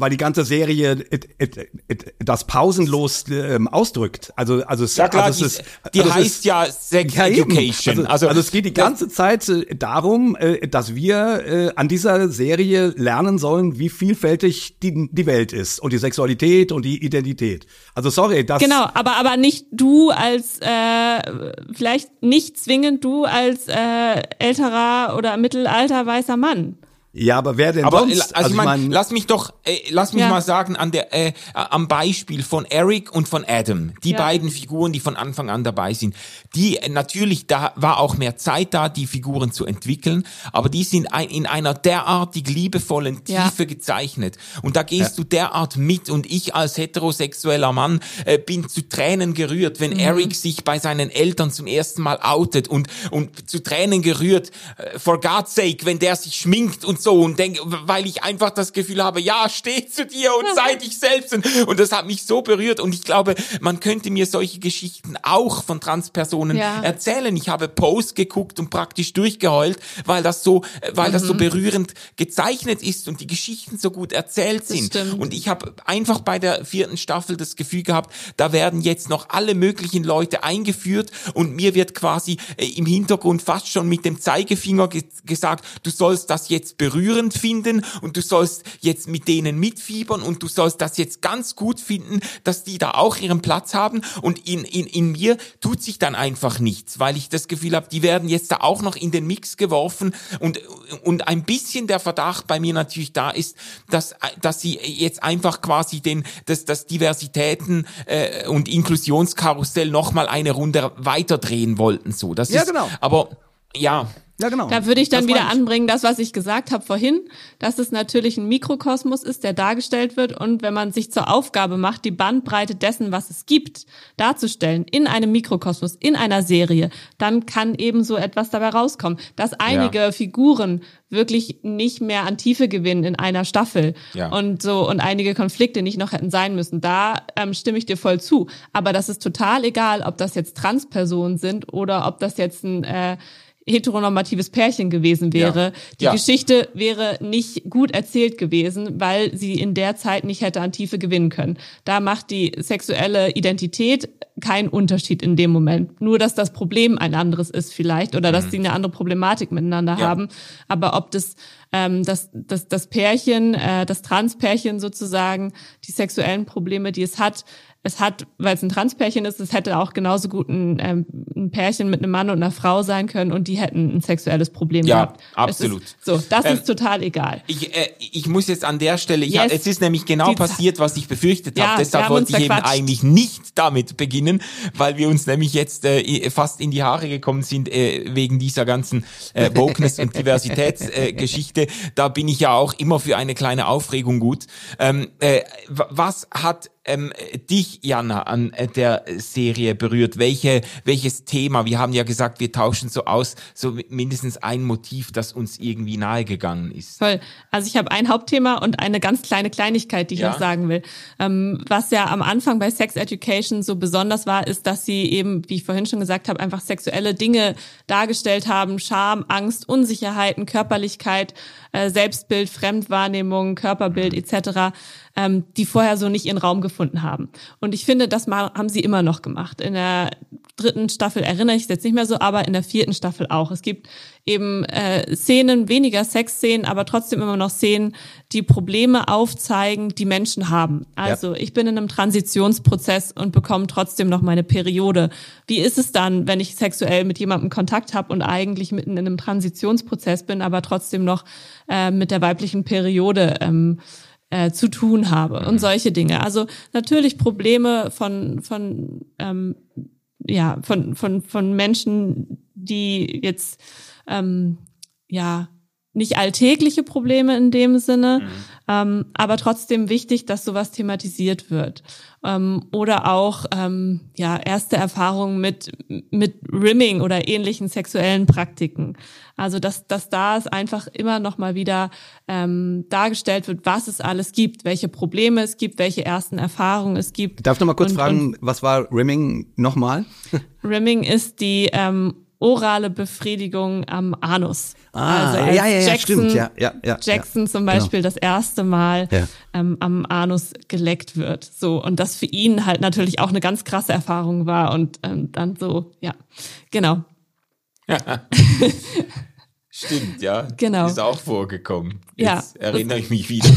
weil die ganze Serie it, it, it, das pausenlos ähm, ausdrückt. Also, also, es- Ja klar, also die, es ist, die also es heißt ist, ja Sex Ja. Education. Also, Also, also, es geht die das- ganze Zeit äh, darum, äh, dass wir äh, an dieser Serie lernen sollen, wie vielfältig die, die Welt ist und die Sexualität und die Identität. Also sorry, das Genau, aber aber nicht du als äh, vielleicht nicht zwingend du als äh, älterer oder mittelalter weißer Mann. Ja, aber wer denn Aber sonst? also, ich meine, lass mich doch, äh, lass mich Ja. mal sagen an der, äh, am Beispiel von Eric und von Adam, die Ja. beiden Figuren, die von Anfang an dabei sind, die äh, natürlich da war auch mehr Zeit da, die Figuren zu entwickeln, aber die sind ein, in einer derartig liebevollen Ja. Tiefe gezeichnet und da gehst du derart mit und ich als heterosexueller Mann äh, bin zu Tränen gerührt, wenn Eric sich bei seinen Eltern zum ersten Mal outet und und zu Tränen gerührt, äh, for God's sake, wenn der sich schminkt und so und denk, weil ich einfach das Gefühl habe, ja, steh zu dir und sei dich selbst und, und das hat mich so berührt und ich glaube, man könnte mir solche Geschichten auch von Transpersonen Ja. erzählen. Ich habe Post geguckt und praktisch durchgeheult, weil das so, weil das so berührend gezeichnet ist und die Geschichten so gut erzählt sind. Und ich habe einfach bei der vierten Staffel das Gefühl gehabt, da werden jetzt noch alle möglichen Leute eingeführt und mir wird quasi äh, im Hintergrund fast schon mit dem Zeigefinger ge gesagt, du sollst das jetzt berührend finden und du sollst jetzt mit denen mitfiebern und du sollst das jetzt ganz gut finden, dass die da auch ihren Platz haben und in, in, in mir tut sich dann einfach nichts, weil ich das Gefühl habe, die werden jetzt da auch noch in den Mix geworfen und, und ein bisschen der Verdacht bei mir natürlich da ist, dass, dass sie jetzt einfach quasi den, das, das Diversitäten äh, und Inklusionskarussell nochmal eine Runde weiterdrehen wollten. So, das Ja, ist, genau. Aber ja, ja genau. Da würde ich dann Das wieder ich. anbringen, das, was ich gesagt habe vorhin, dass es natürlich ein Mikrokosmos ist, der dargestellt wird. Und wenn man sich zur Aufgabe macht, die Bandbreite dessen, was es gibt, darzustellen, in einem Mikrokosmos, in einer Serie, dann kann eben so etwas dabei rauskommen. Dass einige Figuren wirklich nicht mehr an Tiefe gewinnen in einer Staffel Ja. und so und einige Konflikte nicht noch hätten sein müssen. Da ähm, stimme ich dir voll zu. Aber das ist total egal, ob das jetzt Transpersonen sind oder ob das jetzt ein äh, heteronormatives Pärchen gewesen wäre. Die Ja. Geschichte wäre nicht gut erzählt gewesen, weil sie in der Zeit nicht hätte an Tiefe gewinnen können. Da macht die sexuelle Identität keinen Unterschied in dem Moment. Nur, dass das Problem ein anderes ist vielleicht oder dass sie eine andere Problematik miteinander Ja. haben. Aber ob das ähm, das, das, das Pärchen, äh, das Transpärchen sozusagen, die sexuellen Probleme, die es hat, es hat, weil es ein Transpärchen ist, es hätte auch genauso gut ein, ähm, ein Pärchen mit einem Mann und einer Frau sein können und die hätten ein sexuelles Problem ja, gehabt. absolut. Ist, so, das ähm, ist total egal. Ich, äh, ich muss jetzt an der Stelle, yes, hab, es ist nämlich genau passiert, was ich befürchtet ja, habe. Deshalb wollte ich eben eigentlich nicht damit beginnen, weil wir uns nämlich jetzt äh, fast in die Haare gekommen sind äh, wegen dieser ganzen äh, Wokeness und Diversitätsgeschichte. Äh, da bin ich ja auch immer für eine kleine Aufregung gut. Ähm, äh, was hat ähm, dich, Jana, an äh, der Serie berührt? Welche, welches Thema? Wir haben ja gesagt, wir tauschen so aus, so mindestens ein Motiv, das uns irgendwie nahegegangen ist. Voll. Also ich habe ein Hauptthema und eine ganz kleine Kleinigkeit, die ich ja. noch sagen will. Ähm, was ja am Anfang bei Sex Education so besonders war, ist, dass sie eben, wie ich vorhin schon gesagt habe, einfach sexuelle Dinge dargestellt haben. Scham, Angst, Unsicherheiten, Körperlichkeit, äh, Selbstbild, Fremdwahrnehmung, Körperbild etc ähm, die vorher so nicht ihren Raum gefunden haben. Und ich finde, das mal, haben sie immer noch gemacht. In der dritten Staffel erinnere ich es jetzt nicht mehr so, aber in der vierten Staffel auch. Es gibt eben äh, Szenen, weniger Sexszenen, aber trotzdem immer noch Szenen, die Probleme aufzeigen, die Menschen haben. Also ja. ich bin in einem Transitionsprozess und bekomme trotzdem noch meine Periode. Wie ist es dann, wenn ich sexuell mit jemandem Kontakt habe und eigentlich mitten in einem Transitionsprozess bin, aber trotzdem noch äh, mit der weiblichen Periode ähm, äh, zu tun habe und mhm. solche Dinge. Also natürlich Probleme von von ähm, ja von von von Menschen, die jetzt ähm, ja nicht alltägliche Probleme in dem Sinne, mhm. ähm, aber trotzdem wichtig, dass sowas thematisiert wird. Ähm, oder auch ähm, ja erste Erfahrungen mit mit Rimming oder ähnlichen sexuellen Praktiken. Also dass dass da es einfach immer noch mal wieder ähm, dargestellt wird, was es alles gibt, welche Probleme es gibt, welche ersten Erfahrungen es gibt. Darf ich noch mal kurz und, fragen, und was war Rimming nochmal? Rimming ist die ähm, orale Befriedigung am Anus. Ah, also ja, ja, ja, Jackson, stimmt, ja, ja, ja. Jackson zum genau. Beispiel genau. das erste Mal ja. ähm, am Anus geleckt wird. So, und das für ihn halt natürlich auch eine ganz krasse Erfahrung war und ähm, dann so, ja, genau. Stimmt, ja. Genau. Ist auch vorgekommen. Jetzt ja. erinnere ich mich wieder.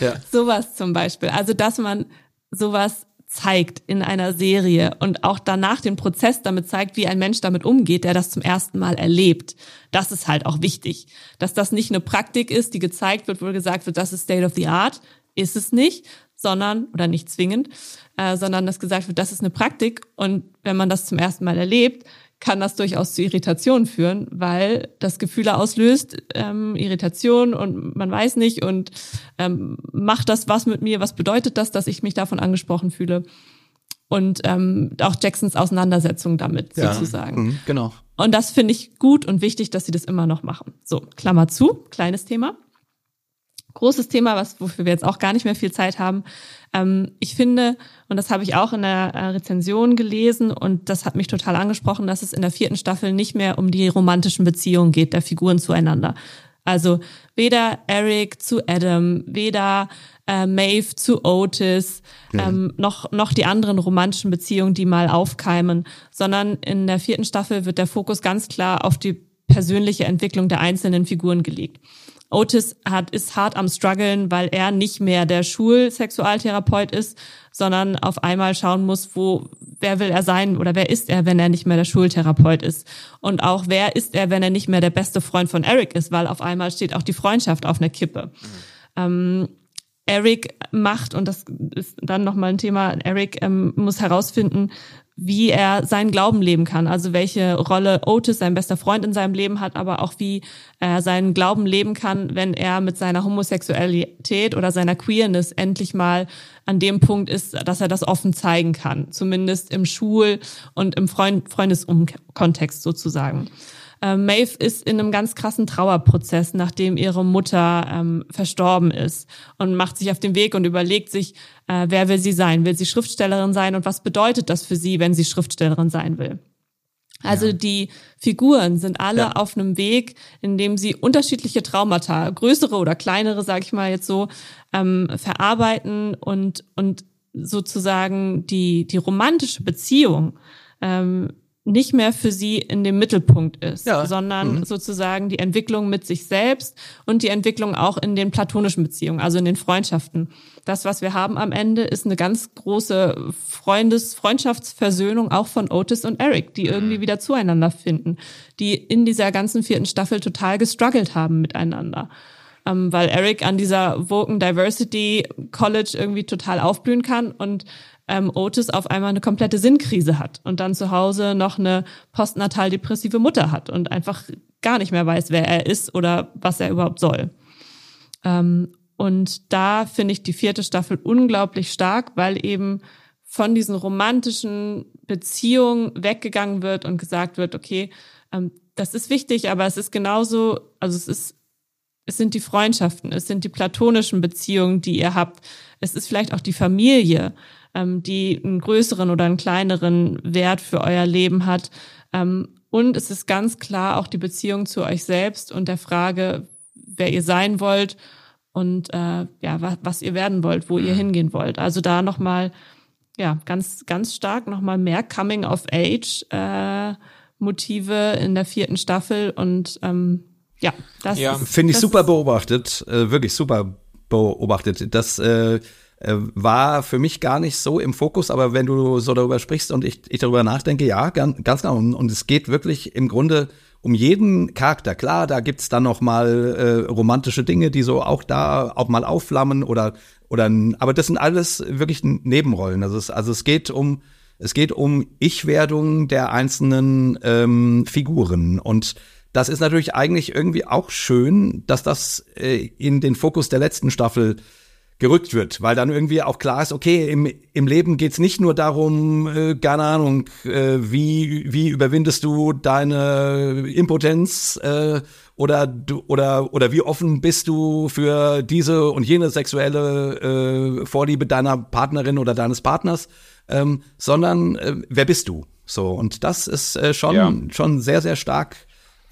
ja. Sowas zum Beispiel. Also, dass man sowas zeigt in einer Serie und auch danach den Prozess damit zeigt, wie ein Mensch damit umgeht, der das zum ersten Mal erlebt. Das ist halt auch wichtig, dass das nicht eine Praktik ist, die gezeigt wird, wo gesagt wird, das ist State of the Art, ist es nicht, sondern oder nicht zwingend, äh, sondern dass gesagt wird, das ist eine Praktik und wenn man das zum ersten Mal erlebt, kann das durchaus zu Irritationen führen, weil das Gefühle auslöst, ähm, Irritation und man weiß nicht und ähm, macht das was mit mir, was bedeutet das, dass ich mich davon angesprochen fühle? Und ähm, auch Jacksons Auseinandersetzung damit ja. sozusagen. Mhm, genau. Und das finde ich gut und wichtig, dass sie das immer noch machen. So, Klammer zu, kleines Thema. Großes Thema, was wofür wir jetzt auch gar nicht mehr viel Zeit haben, ähm, ich finde, und das habe ich auch in der äh, Rezension gelesen und das hat mich total angesprochen, dass es in der vierten Staffel nicht mehr um die romantischen Beziehungen geht der Figuren zueinander. Also weder Eric zu Adam, weder äh, Maeve zu Otis, ähm, noch, noch die anderen romantischen Beziehungen, die mal aufkeimen, sondern in der vierten Staffel wird der Fokus ganz klar auf die persönliche Entwicklung der einzelnen Figuren gelegt. Otis hat, ist hart am struggeln, weil er nicht mehr der Schulsexualtherapeut ist, sondern auf einmal schauen muss, wo, wer will er sein oder wer ist er, wenn er nicht mehr der Schultherapeut ist. Und auch wer ist er, wenn er nicht mehr der beste Freund von Eric ist, weil auf einmal steht auch die Freundschaft auf einer Kippe. Ähm, Eric macht, und das ist dann nochmal ein Thema, Eric ähm, muss herausfinden, wie er seinen Glauben leben kann. Also welche Rolle Otis, sein bester Freund in seinem Leben hat, aber auch wie er seinen Glauben leben kann, wenn er mit seiner Homosexualität oder seiner Queerness endlich mal an dem Punkt ist, dass er das offen zeigen kann. Zumindest im Schul- und im Freund Freundeskontext sozusagen. Äh, Maeve ist in einem ganz krassen Trauerprozess, nachdem ihre Mutter ähm, verstorben ist und macht sich auf den Weg und überlegt sich, äh, wer will sie sein? Will sie Schriftstellerin sein und was bedeutet das für sie, wenn sie Schriftstellerin sein will? Also ja. die Figuren sind alle ja. auf einem Weg, in dem sie unterschiedliche Traumata, größere oder kleinere, sage ich mal jetzt so, ähm, verarbeiten und und sozusagen die die romantische Beziehung ähm, nicht mehr für sie in dem Mittelpunkt ist, ja. sondern mhm. sozusagen die Entwicklung mit sich selbst und die Entwicklung auch in den platonischen Beziehungen, also in den Freundschaften. Das, was wir haben am Ende, ist eine ganz große Freundes Freundschaftsversöhnung auch von Otis und Eric, die irgendwie wieder zueinander finden, die in dieser ganzen vierten Staffel total gestruggelt haben miteinander. Ähm, weil Eric an dieser Woken Diversity College irgendwie total aufblühen kann und ähm, Otis auf einmal eine komplette Sinnkrise hat und dann zu Hause noch eine postnatal depressive Mutter hat und einfach gar nicht mehr weiß, wer er ist oder was er überhaupt soll. Ähm, und da finde ich die vierte Staffel unglaublich stark, weil eben von diesen romantischen Beziehungen weggegangen wird und gesagt wird, okay, ähm, das ist wichtig, aber es ist genauso, also es ist, es sind die Freundschaften, es sind die platonischen Beziehungen, die ihr habt, es ist vielleicht auch die Familie, ähm, die einen größeren oder einen kleineren Wert für euer Leben hat. Ähm, und es ist ganz klar auch die Beziehung zu euch selbst und der Frage, wer ihr sein wollt und äh, ja, was, was ihr werden wollt, wo ihr mhm. hingehen wollt. Also da nochmal, ja, ganz, ganz stark nochmal mehr Coming of Age äh, Motive in der vierten Staffel und ähm, ja, das ja. finde ich super beobachtet, äh, wirklich super beobachtet. Das äh, äh, war für mich gar nicht so im Fokus, aber wenn du so darüber sprichst und ich, ich darüber nachdenke, ja, ganz, ganz genau. Und, und es geht wirklich im Grunde um jeden Charakter. Klar, da gibt's dann noch mal äh, romantische Dinge, die so auch da auch mal aufflammen oder oder aber das sind alles wirklich Nebenrollen. Also es, also es geht um es geht um Ich-Werdung der einzelnen ähm, Figuren und das ist natürlich eigentlich irgendwie auch schön, dass das äh, in den Fokus der letzten Staffel gerückt wird, weil dann irgendwie auch klar ist, okay, im, im Leben geht's nicht nur darum, äh, keine Ahnung, äh, wie, wie überwindest du deine Impotenz äh, oder du oder oder wie offen bist du für diese und jene sexuelle äh, Vorliebe deiner Partnerin oder deines Partners, ähm, sondern äh, wer bist du? So und das ist äh, schon ja. schon sehr sehr stark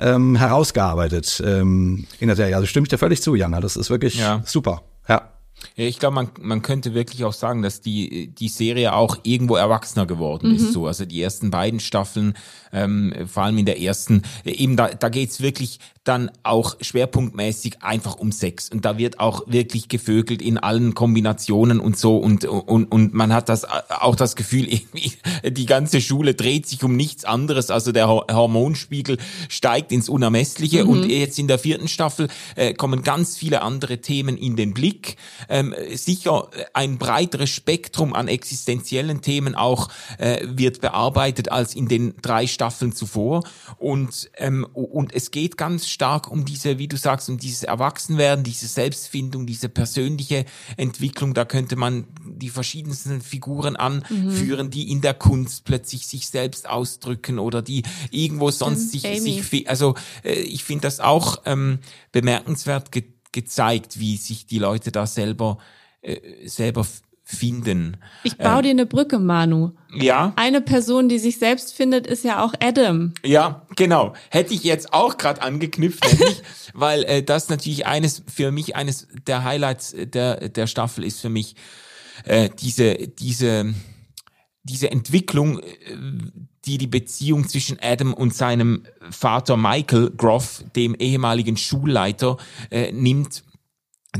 ähm, herausgearbeitet ähm, in der Serie. Also stimme ich dir völlig zu, Jana. Das ist wirklich ja. super. Ja. Ja, ich glaube, man, man könnte wirklich auch sagen, dass die, die Serie auch irgendwo erwachsener geworden mhm. ist. So. Also die ersten beiden Staffeln, ähm, vor allem in der ersten, eben da, da geht's wirklich dann auch schwerpunktmäßig einfach um Sex. Und da wird auch wirklich gevögelt in allen Kombinationen und so. Und, und, und man hat das auch das Gefühl, irgendwie, die ganze Schule dreht sich um nichts anderes. Also der Hormonspiegel steigt ins Unermessliche. Mhm. Und jetzt in der vierten Staffel äh, kommen ganz viele andere Themen in den Blick. Ähm, sicher ein breiteres Spektrum an existenziellen Themen auch äh, wird bearbeitet als in den drei Staffeln zuvor. Und, ähm, und es geht ganz stark um diese, wie du sagst, um dieses Erwachsenwerden, diese Selbstfindung, diese persönliche Entwicklung. Da könnte man die verschiedensten Figuren anführen, mhm. die in der Kunst plötzlich sich selbst ausdrücken oder die irgendwo sonst sich, sich, also äh, ich finde das auch ähm, bemerkenswert ge gezeigt, wie sich die Leute da selber äh, selber finden. Ich baue ähm, dir eine Brücke, Manu. Ja. Eine Person, die sich selbst findet, ist ja auch Adam. Ja, genau. Hätte ich jetzt auch gerade angeknüpft, nämlich, weil äh, das natürlich eines für mich eines der Highlights der der Staffel ist für mich äh, diese diese diese Entwicklung, äh, die die Beziehung zwischen Adam und seinem Vater Michael Groff, dem ehemaligen Schulleiter, äh, nimmt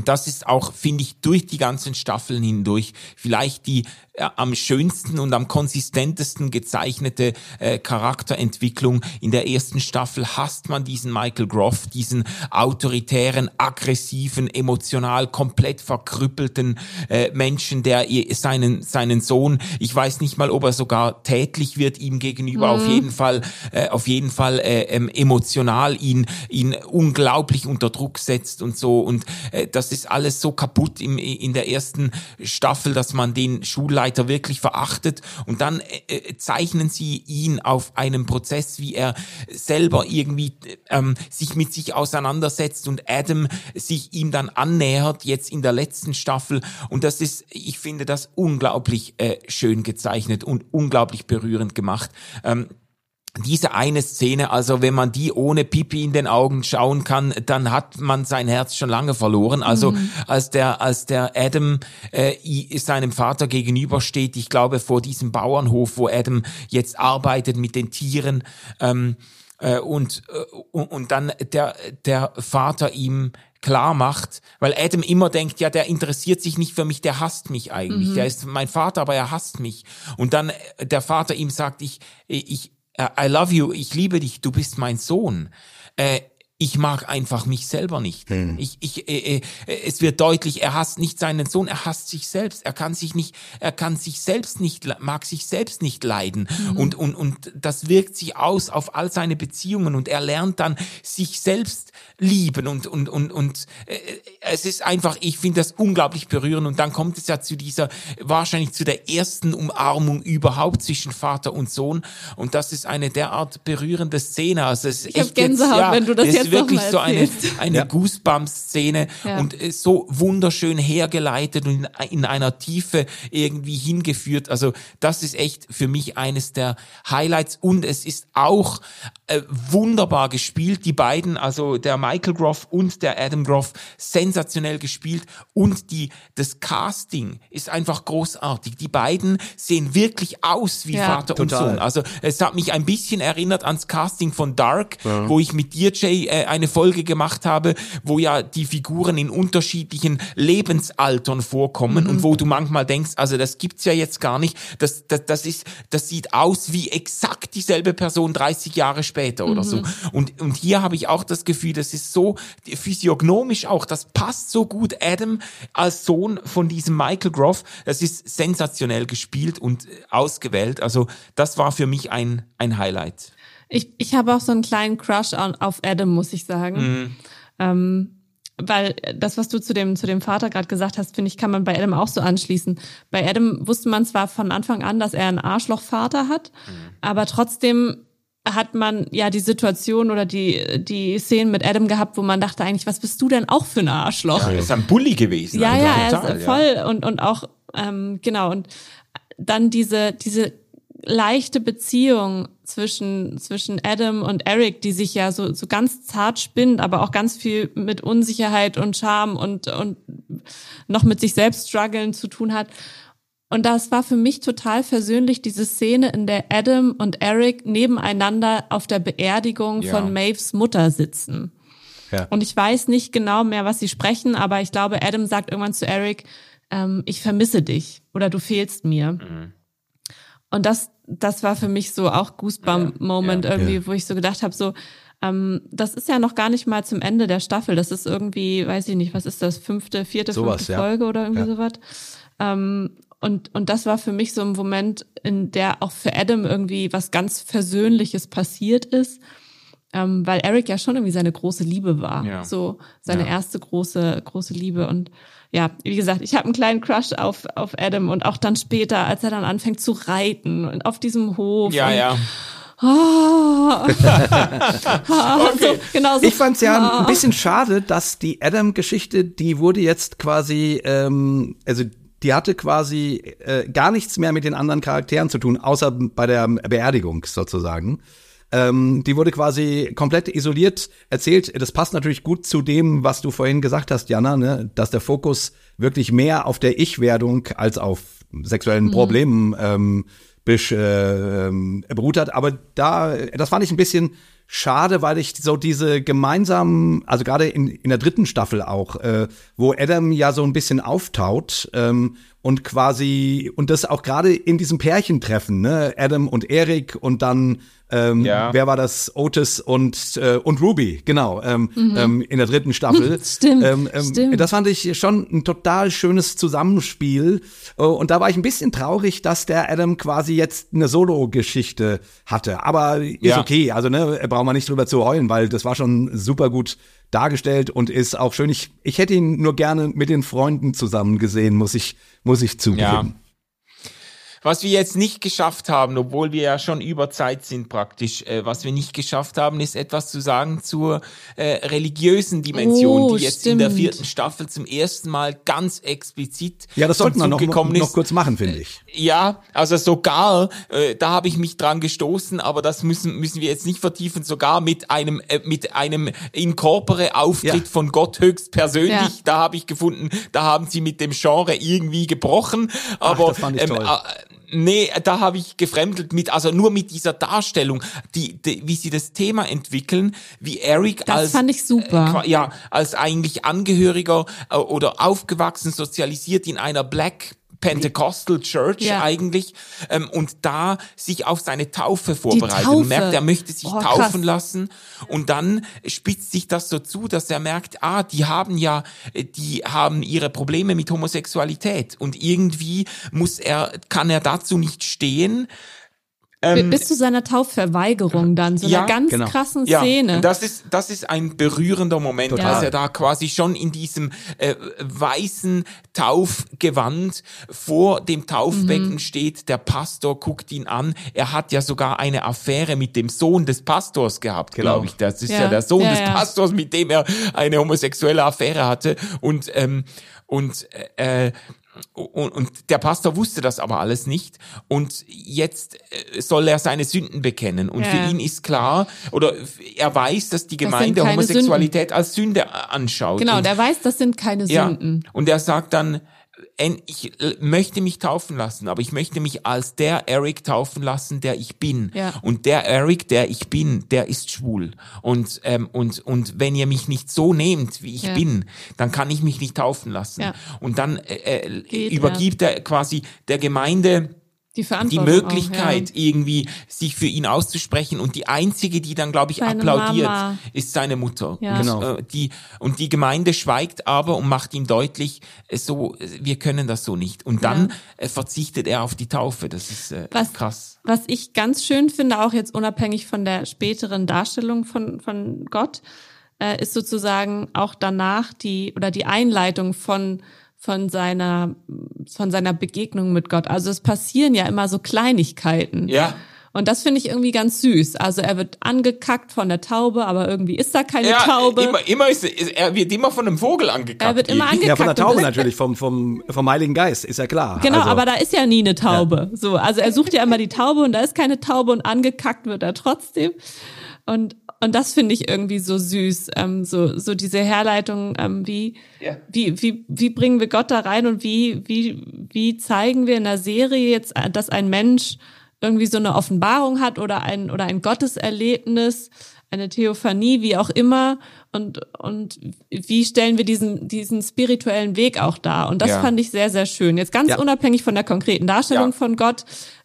das ist auch, finde ich, durch die ganzen Staffeln hindurch vielleicht die äh, am schönsten und am konsistentesten gezeichnete äh, Charakterentwicklung. In der ersten Staffel hasst man diesen Michael Groff, diesen autoritären, aggressiven, emotional komplett verkrüppelten äh, Menschen, der seinen, seinen Sohn, ich weiß nicht mal, ob er sogar tätlich wird ihm gegenüber, mhm. auf jeden Fall, äh, auf jeden Fall äh, ähm, emotional ihn, ihn unglaublich unter Druck setzt und so und äh, das ist alles so kaputt im, in der ersten Staffel, dass man den Schulleiter wirklich verachtet und dann äh, äh, zeichnen sie ihn auf einem Prozess, wie er selber irgendwie ähm, sich mit sich auseinandersetzt und Adam sich ihm dann annähert, jetzt in der letzten Staffel und das ist, ich finde das unglaublich äh, schön gezeichnet und unglaublich berührend gemacht. Ähm, diese eine Szene, also wenn man die ohne Pipi in den Augen schauen kann, dann hat man sein Herz schon lange verloren. Also mhm. als der als der Adam äh, seinem Vater gegenübersteht, ich glaube vor diesem Bauernhof, wo Adam jetzt arbeitet mit den Tieren ähm, äh, und, äh, und dann der der Vater ihm klar macht, weil Adam immer denkt, ja, der interessiert sich nicht für mich, der hasst mich eigentlich. Mhm. Der ist mein Vater, aber er hasst mich. Und dann der Vater ihm sagt, ich, ich, I love you, ich liebe dich, du bist mein Sohn. Äh, ich mag einfach mich selber nicht. Hm. Ich, ich, äh, äh, es wird deutlich, er hasst nicht seinen Sohn, er hasst sich selbst. Er kann sich nicht, er kann sich selbst nicht, mag sich selbst nicht leiden. Mhm. Und, und, und das wirkt sich aus auf all seine Beziehungen und er lernt dann sich selbst lieben und, und, und, und äh, es ist einfach, ich finde das unglaublich berührend und dann kommt es ja zu dieser, wahrscheinlich zu der ersten Umarmung überhaupt zwischen Vater und Sohn und das ist eine derart berührende Szene. Also es ich habe Gänsehaut, jetzt, ja, wenn du das jetzt wirklich so eine, eine ja. Goosebumps-Szene ja. und so wunderschön hergeleitet und in einer Tiefe irgendwie hingeführt. Also das ist echt für mich eines der Highlights und es ist auch äh, wunderbar gespielt. Die beiden, also der Michael Groff und der Adam Groff, sensationell gespielt und die, das Casting ist einfach großartig. Die beiden sehen wirklich aus wie ja. Vater Total. und Sohn. Also es hat mich ein bisschen erinnert ans Casting von Dark, ja. wo ich mit dir, Jay, äh, eine Folge gemacht habe, wo ja die Figuren in unterschiedlichen Lebensaltern vorkommen mhm. und wo du manchmal denkst, also das gibt's ja jetzt gar nicht. Das, das, das ist, das sieht aus wie exakt dieselbe Person 30 Jahre später mhm. oder so. Mhm. Und, und hier habe ich auch das Gefühl, das ist so physiognomisch auch, das passt so gut. Adam als Sohn von diesem Michael Groff, das ist sensationell gespielt und ausgewählt. Also das war für mich ein, ein Highlight. Ich, ich habe auch so einen kleinen Crush auf Adam, muss ich sagen. Mhm. Ähm, weil das, was du zu dem, zu dem Vater gerade gesagt hast, finde ich, kann man bei Adam auch so anschließen. Bei Adam wusste man zwar von Anfang an, dass er einen Arschlochvater hat, mhm. aber trotzdem hat man ja die Situation oder die, die Szenen mit Adam gehabt, wo man dachte eigentlich, was bist du denn auch für ein Arschloch? Ja, er ist ein Bully gewesen. Ja, ja, er ist voll ja. und, und auch, ähm, genau, und dann diese, diese leichte Beziehung zwischen, zwischen Adam und Eric, die sich ja so, so ganz zart spinnt, aber auch ganz viel mit Unsicherheit und Scham und, und noch mit sich selbst strugglen zu tun hat. Und das war für mich total versöhnlich, diese Szene, in der Adam und Eric nebeneinander auf der Beerdigung ja. von Maves Mutter sitzen. Ja. Und ich weiß nicht genau mehr, was sie sprechen, aber ich glaube, Adam sagt irgendwann zu Eric, ähm, ich vermisse dich oder du fehlst mir. Mhm. Und das, das war für mich so auch Goosebump-Moment ja, ja, irgendwie, wo ich so gedacht habe, so, ähm, das ist ja noch gar nicht mal zum Ende der Staffel. Das ist irgendwie, weiß ich nicht, was ist das, fünfte, vierte, sowas, fünfte Folge oder irgendwie sowas. Ähm, und, und das war für mich so ein Moment, in der auch für Adam irgendwie was ganz Versöhnliches passiert ist. Ähm, weil Eric ja schon irgendwie seine große Liebe war. Ja. So seine ja. erste große, große Liebe. Und ja, wie gesagt, ich habe einen kleinen Crush auf, auf Adam und auch dann später, als er dann anfängt zu reiten und auf diesem Hof. Ja, und, ja. Oh. okay. so, genau so. Ich fand es ja ein bisschen schade, dass die Adam-Geschichte, die wurde jetzt quasi, ähm, also die hatte quasi äh, gar nichts mehr mit den anderen Charakteren zu tun, außer bei der Beerdigung sozusagen. Ähm, die wurde quasi komplett isoliert erzählt. Das passt natürlich gut zu dem, was du vorhin gesagt hast, Jana, ne? dass der Fokus wirklich mehr auf der Ich-Werdung als auf sexuellen mhm. Problemen ähm, besch, äh, ähm, beruht hat. Aber da, das fand ich ein bisschen schade, weil ich so diese gemeinsamen, also gerade in, in der dritten Staffel auch, äh, wo Adam ja so ein bisschen auftaut ähm, und quasi und das auch gerade in diesem Pärchentreffen, ne, Adam und Eric und dann ähm, ja. Wer war das? Otis und, äh, und Ruby, genau, ähm, mhm. ähm, in der dritten Staffel. stimmt, ähm, ähm, stimmt. Das fand ich schon ein total schönes Zusammenspiel. Äh, und da war ich ein bisschen traurig, dass der Adam quasi jetzt eine Solo-Geschichte hatte. Aber ist ja. okay, also ne, braucht man nicht drüber zu heulen, weil das war schon super gut dargestellt und ist auch schön. Ich, ich hätte ihn nur gerne mit den Freunden zusammen gesehen, muss ich, muss ich zugeben. Ja. Was wir jetzt nicht geschafft haben, obwohl wir ja schon über Zeit sind praktisch, äh, was wir nicht geschafft haben, ist etwas zu sagen zur äh, religiösen Dimension, Oh, die jetzt stimmt. in der vierten Staffel zum ersten Mal ganz explizit Ja, das sollten wir noch, noch, noch kurz machen, finde ich. Ja, also sogar, äh, da habe ich mich dran gestoßen, aber das müssen müssen wir jetzt nicht vertiefen. Sogar mit einem äh, mit einem in corpore Auftritt Ja. von Gott höchstpersönlich, Ja. da habe ich gefunden, da haben sie mit dem Genre irgendwie gebrochen. Aber das fand ich toll. äh, Nee, da habe ich gefremdelt mit, also nur mit dieser Darstellung, die, die wie sie das Thema entwickeln, wie Eric Das als fand ich super. äh, ja, als eigentlich Angehöriger äh, oder aufgewachsen, sozialisiert in einer Black Pentecostal Church Ja. eigentlich ähm, und da sich auf seine Taufe vorbereitet Taufe. und merkt, er möchte sich Oh, krass. taufen lassen und dann spitzt sich das so zu, dass er merkt, ah, die haben ja, äh, die haben ihre Probleme mit Homosexualität und irgendwie muss er, kann er dazu nicht stehen. Bis zu seiner Taufverweigerung dann, so ja, einer ganz genau. krassen Ja, Szene. und das ist, das ist ein berührender Moment, Total. als er da quasi schon in diesem äh, weißen Taufgewand vor dem Taufbecken steht. Der Pastor guckt ihn an. Er hat ja sogar eine Affäre mit dem Sohn des Pastors gehabt, Genau. glaube ich. Das ist ja, Ja. der Sohn Ja, des ja. Pastors, mit dem er eine homosexuelle Affäre hatte. Und, ähm, und äh, und, und der Pastor wusste das aber alles nicht. Und jetzt äh, soll er seine Sünden bekennen. Und Ja. für ihn ist klar, oder er weiß, dass die Gemeinde keine Homosexualität als Sünde anschaut. genau, und, der weiß, das sind keine ja, Sünden. und er sagt dann, ich äh, möchte mich taufen lassen, aber ich möchte mich als der Eric taufen lassen, der ich bin. Ja. Und der Eric, der ich bin, der ist schwul. Und, ähm, und, und wenn ihr mich nicht so nehmt, wie ich Ja. bin, dann kann ich mich nicht taufen lassen. Ja. Und dann äh, äh, Geht, übergibt er quasi der Gemeinde Die die Verantwortung. Möglichkeit, Auch, ja. irgendwie sich für ihn auszusprechen. Und die einzige, die dann, glaube ich, Seine applaudiert, Mama. ist seine Mutter. Ja. Und, Genau. äh, die, und die Gemeinde schweigt aber und macht ihm deutlich, äh, so, äh, wir können das so nicht. Und dann äh, verzichtet er auf die Taufe. Das ist äh, Was- krass. Was ich ganz schön finde, auch jetzt unabhängig von der späteren Darstellung von, von Gott, äh, ist sozusagen auch danach die oder die Einleitung von von seiner von seiner Begegnung mit Gott. Also es passieren ja immer so Kleinigkeiten. Ja. Und das finde ich irgendwie ganz süß. Also er wird angekackt von der Taube, aber irgendwie ist da keine Ja, Taube. immer, immer ist, ist, er wird immer von einem Vogel angekackt. Er wird immer irgendwie. Ja, von der angekackt. Taube natürlich, vom, vom, vom Heiligen Geist, ist ja klar. Genau, also, aber da ist ja nie eine Taube. So, also er sucht ja immer die Taube und da ist keine Taube und angekackt wird er trotzdem. Und und das finde ich irgendwie so süß, ähm, so so diese Herleitung, ähm, wie Ja. wie wie wie bringen wir Gott da rein und wie wie wie zeigen wir in der Serie jetzt, äh, dass ein Mensch irgendwie so eine Offenbarung hat oder ein oder ein Gotteserlebnis, eine Theophanie, wie auch immer und und wie stellen wir diesen diesen spirituellen Weg auch dar und das Ja. fand ich sehr sehr schön. Jetzt ganz Ja. unabhängig von der konkreten Darstellung von Gott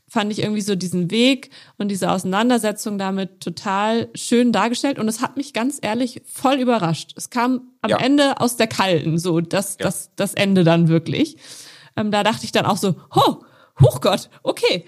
fand ich irgendwie so diesen Weg und diese Auseinandersetzung damit total schön dargestellt und es hat mich ganz ehrlich voll überrascht. Es kam am Ja. Ende aus der Kalten, so das, Ja. das, das Ende dann wirklich. Ähm, da dachte ich dann auch so, ho, Hochgott, okay,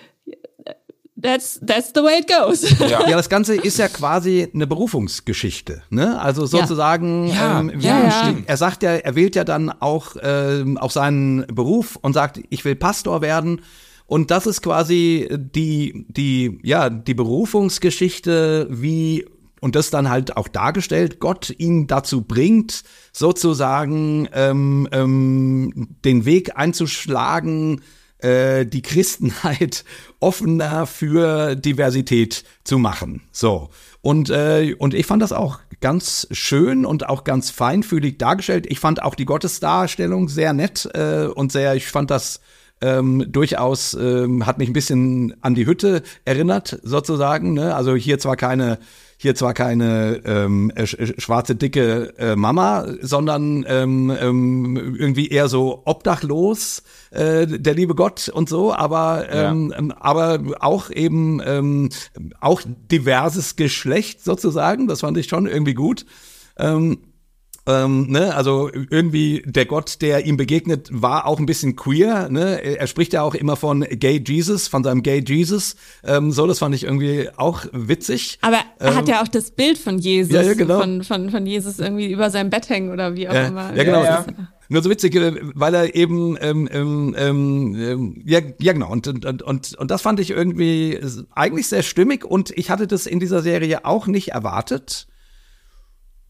that's, that's the way it goes. Ja. Ja, das Ganze ist ja quasi eine Berufungsgeschichte, ne? Also sozusagen, Ja, ähm, ja, er sagt ja, er wählt ja dann auch ähm, auf seinen Beruf und sagt, ich will Pastor werden. Und das ist quasi die, die, ja, die Berufungsgeschichte, wie, und das dann halt auch dargestellt, Gott ihn dazu bringt, sozusagen ähm, ähm, den Weg einzuschlagen, äh, die Christenheit offener für Diversität zu machen. So. Und, äh, und ich fand das auch ganz schön und auch ganz feinfühlig dargestellt. Ich fand auch die Gottesdarstellung sehr nett äh, und sehr, ich fand das ähm, durchaus, ähm, hat mich ein bisschen an die Hütte erinnert, sozusagen. Ne? Also hier zwar keine hier zwar keine ähm, äh, sch- schwarze dicke äh, Mama, sondern ähm, ähm, irgendwie eher so obdachlos, äh, der liebe Gott und so, aber ähm, ähm, aber auch eben ähm, auch diverses Geschlecht sozusagen. Das fand ich schon irgendwie gut. Ähm, ähm, ne, also irgendwie der Gott, der ihm begegnet, war auch ein bisschen queer. Ne? Er spricht ja auch immer von Gay Jesus, von seinem Gay Jesus. Ähm, so, das fand ich irgendwie auch witzig. Aber er hat ja auch das Bild von Jesus, Ähm, ja, ja, genau. von, von, von Jesus irgendwie über seinem Bett hängen oder wie auch Ja, immer. ja, genau. Ja, nur so witzig, äh, weil er eben, ähm, ähm, ähm, ja, ja genau, und, und, und, und das fand ich irgendwie eigentlich sehr stimmig und ich hatte das in dieser Serie auch nicht erwartet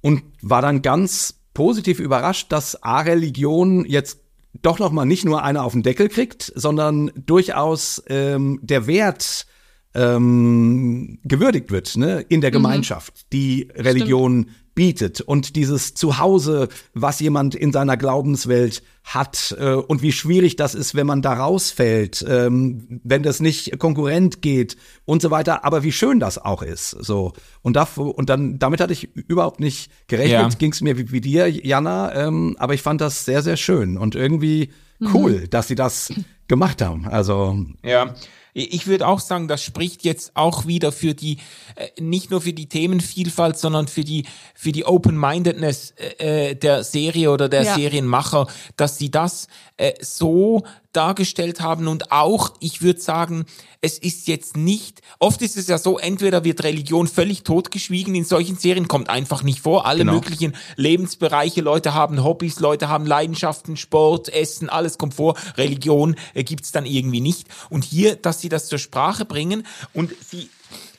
und war dann ganz positiv überrascht, dass A-Religion jetzt doch noch mal nicht nur einer auf den Deckel kriegt, sondern durchaus ähm, der Wert ähm, gewürdigt wird ne, in der mhm. Gemeinschaft, die Religion Stimmt bietet und dieses Zuhause, was jemand in seiner Glaubenswelt hat äh, und wie schwierig das ist, wenn man da rausfällt, ähm, wenn das nicht konkurrent geht und so weiter, aber wie schön das auch ist, so und da, und dann damit hatte ich überhaupt nicht gerechnet, ja. ging es mir wie, wie dir, Jana, ähm, aber ich fand das sehr sehr schön und irgendwie cool, mhm. dass sie das gemacht haben. Also ja, ich würde auch sagen, das spricht jetzt auch wieder für die, äh, nicht nur für die Themenvielfalt, sondern für die, für die Open-Mindedness äh, äh, der Serie oder der ja. Serienmacher, dass sie das äh, so dargestellt haben und auch, ich würde sagen, es ist jetzt nicht, oft ist es ja so, entweder wird Religion völlig totgeschwiegen, in solchen Serien kommt einfach nicht vor, alle genau. möglichen Lebensbereiche, Leute haben Hobbys, Leute haben Leidenschaften, Sport, Essen, alles kommt vor, Religion äh, gibt's dann irgendwie nicht. Und hier, dass sie das zur Sprache bringen und sie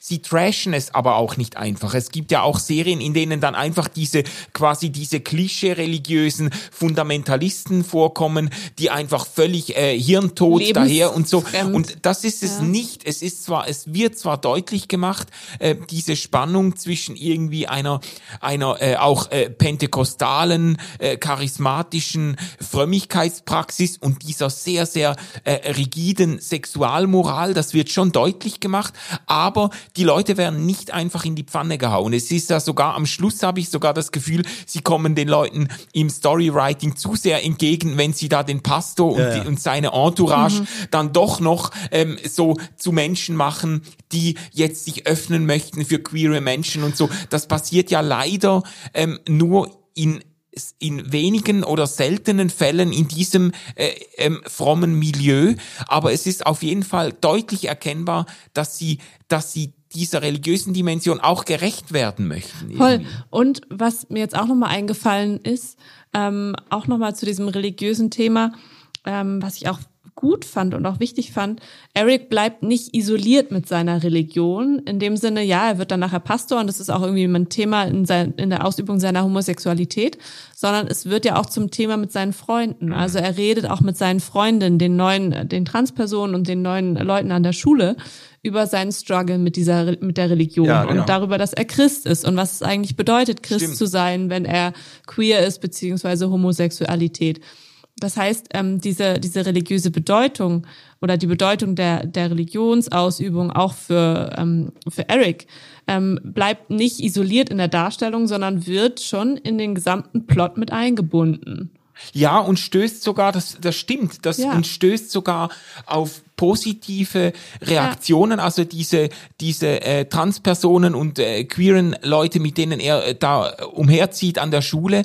sie trashen es aber auch nicht einfach. Es gibt ja auch Serien, in denen dann einfach diese quasi diese klischee-religiösen Fundamentalisten vorkommen, die einfach völlig äh, hirntot daher und so. Und das ist es ja. nicht. Es ist zwar, es wird zwar deutlich gemacht, äh, diese Spannung zwischen irgendwie einer einer äh, auch äh, pentekostalen, äh, charismatischen Frömmigkeitspraxis und dieser sehr sehr äh, rigiden Sexualmoral. Das wird schon deutlich gemacht, aber die Leute werden nicht einfach in die Pfanne gehauen. Es ist ja sogar am Schluss habe ich sogar das Gefühl, sie kommen den Leuten im Storywriting zu sehr entgegen, wenn sie da den Pastor und, ja, ja. und seine Entourage mhm. dann doch noch ähm, so zu Menschen machen, die jetzt sich öffnen möchten für queere Menschen und so. Das passiert ja leider ähm, nur in in wenigen oder seltenen Fällen in diesem äh, ähm, frommen Milieu, aber es ist auf jeden Fall deutlich erkennbar, dass sie, dass sie dieser religiösen Dimension auch gerecht werden möchten. Voll. Und was mir jetzt auch nochmal eingefallen ist, ähm, auch nochmal zu diesem religiösen Thema, ähm, was ich auch gut fand und auch wichtig fand, Eric bleibt nicht isoliert mit seiner Religion. In dem Sinne, ja, er wird dann nachher Pastor und das ist auch irgendwie ein Thema in, sein, in der Ausübung seiner Homosexualität, sondern es wird ja auch zum Thema mit seinen Freunden. Also er redet auch mit seinen Freundinnen, den neuen, den Transpersonen und den neuen Leuten an der Schule über seinen Struggle mit dieser mit der Religion ja, genau. und darüber, dass er Christ ist und was es eigentlich bedeutet, Christ Stimmt. zu sein, wenn er queer ist beziehungsweise Homosexualität. Das heißt, ähm, diese, diese religiöse Bedeutung oder die Bedeutung der, der Religionsausübung auch für, ähm, für Eric ähm, bleibt nicht isoliert in der Darstellung, sondern wird schon in den gesamten Plot mit eingebunden. Ja, und stößt sogar, das, das stimmt, das ja. und stößt sogar auf positive Reaktionen, ja. also diese, diese äh, Transpersonen und äh, queeren Leute, mit denen er äh, da umherzieht an der Schule,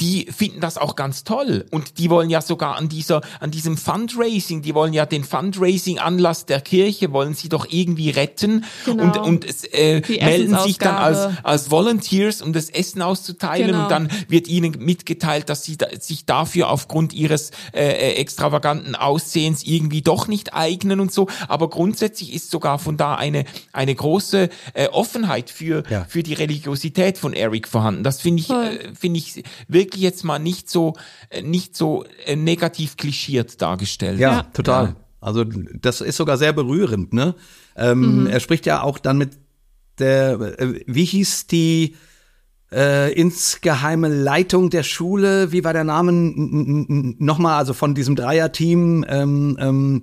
die finden das auch ganz toll und die wollen ja sogar an dieser, an diesem Fundraising, die wollen ja den Fundraising-Anlass der Kirche, wollen sie doch irgendwie retten genau. und, und äh, melden sich dann als, als Volunteers, um das Essen auszuteilen genau. und dann wird ihnen mitgeteilt, dass sie da, sich dafür aufgrund ihres äh, äh extravaganten Aussehens irgendwie doch nicht ein eignen und so. Aber grundsätzlich ist sogar von da eine, eine große äh, Offenheit für, ja. für die Religiosität von Eric vorhanden. Das finde ich, äh, finde ich wirklich jetzt mal nicht so, äh, nicht so äh, negativ klischiert dargestellt. Ja, ja. total. Ja. Also das ist sogar sehr berührend, ne? Ähm, mhm. Er spricht ja auch dann mit der, äh, wie hieß die äh, insgeheime Leitung der Schule, wie war der Name nochmal, also von diesem Dreierteam, ähm, ähm,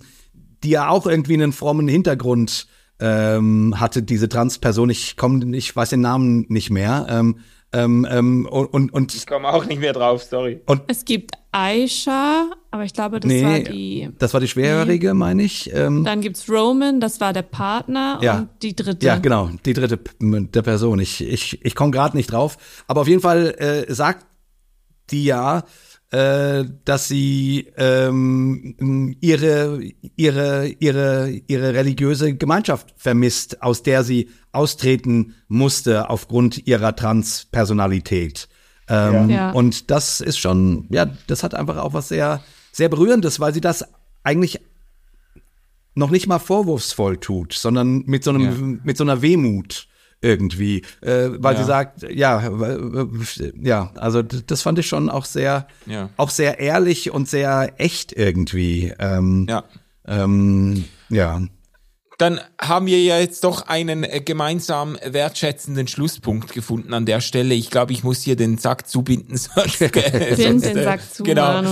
die ja auch irgendwie einen frommen Hintergrund ähm, hatte, diese Transperson. Ich komme, ich weiß den Namen nicht mehr. Ähm, ähm, ähm, und, und, ich komme auch nicht mehr drauf, sorry. Und es gibt Aisha, aber ich glaube, das nee, war die. Das war die Schwerhörige, nee. meine ich. Ähm, Dann gibt's Roman, das war der Partner ja, und die dritte. Ja, genau, die dritte der Person. Ich, ich, ich komme gerade nicht drauf. Aber auf jeden Fall äh, sagt die ja, äh, dass sie ähm, ihre, ihre, ihre, ihre religiöse Gemeinschaft vermisst, aus der sie austreten musste aufgrund ihrer Transpersonalität. Ähm, ja. Und das ist schon, ja, das hat einfach auch was sehr, sehr berührendes, weil sie das eigentlich noch nicht mal vorwurfsvoll tut, sondern mit so einem, ja. mit so einer Wehmut irgendwie, äh, weil ja. sie sagt, ja, ja, also das fand ich schon auch sehr, ja. auch sehr ehrlich und sehr echt irgendwie. Ähm, ja. Ähm, ja. Dann haben wir ja jetzt doch einen äh, gemeinsam wertschätzenden Schlusspunkt gefunden an der Stelle. Ich glaube, ich muss hier den Sack zubinden. Sonst, sonst, den Sack zu, genau.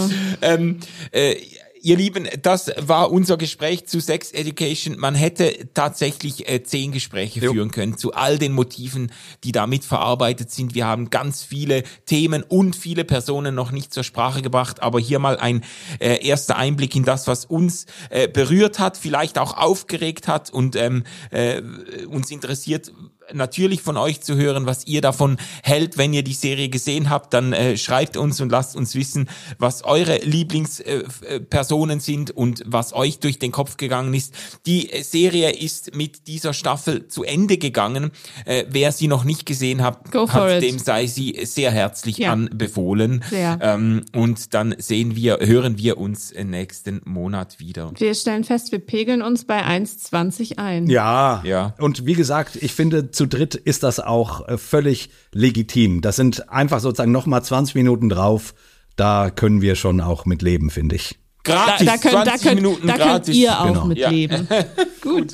Ähm, äh, ihr Lieben, das war unser Gespräch zu Sex Education. Man hätte tatsächlich äh, zehn Gespräche jo. führen können zu all den Motiven, die damit verarbeitet sind. Wir haben ganz viele Themen und viele Personen noch nicht zur Sprache gebracht, aber hier mal ein äh, erster Einblick in das, was uns äh, berührt hat, vielleicht auch aufgeregt hat und ähm, äh, uns interessiert, natürlich von euch zu hören, was ihr davon hält. Wenn ihr die Serie gesehen habt, dann äh, schreibt uns und lasst uns wissen, was eure Lieblingspersonen äh, sind und was euch durch den Kopf gegangen ist. Die Serie ist mit dieser Staffel zu Ende gegangen. Äh, wer sie noch nicht gesehen hat, hat dem sei sie sehr herzlich ja. anbefohlen. Sehr. Ähm, und dann sehen wir, hören wir uns nächsten Monat wieder. Wir stellen fest, wir pegeln uns bei 1,20 ein. Ja, ja. Und wie gesagt, ich finde, zu dritt ist das auch äh, völlig legitim. Das sind einfach sozusagen noch mal 20 Minuten drauf. Da können wir schon auch mit leben, finde ich. Gratis, da, da könnt, 20 da könnt, Minuten da gratis. könnt ihr auch genau. mit ja. leben. Gut.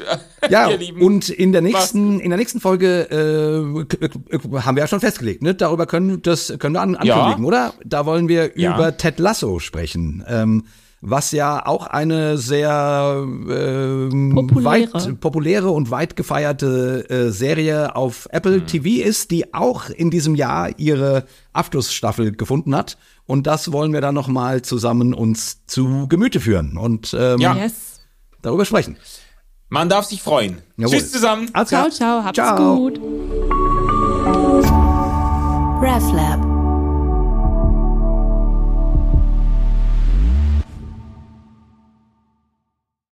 Ja, und in der nächsten, in der nächsten Folge äh, haben wir ja schon festgelegt, ne? Darüber können, das können wir an, ankündigen, ja. oder? Da wollen wir ja. über Ted Lasso sprechen. Ähm, was ja auch eine sehr äh, populäre. weit populäre und weit gefeierte äh, Serie auf Apple mhm. TV ist, die auch in diesem Jahr ihre Abschlussstaffel gefunden hat. Und das wollen wir dann noch mal zusammen uns zu Gemüte führen und ähm, ja. yes. darüber sprechen. Man darf sich freuen. Jawohl. Tschüss zusammen. ciao, ciao, habt's ciao. gut. RefLab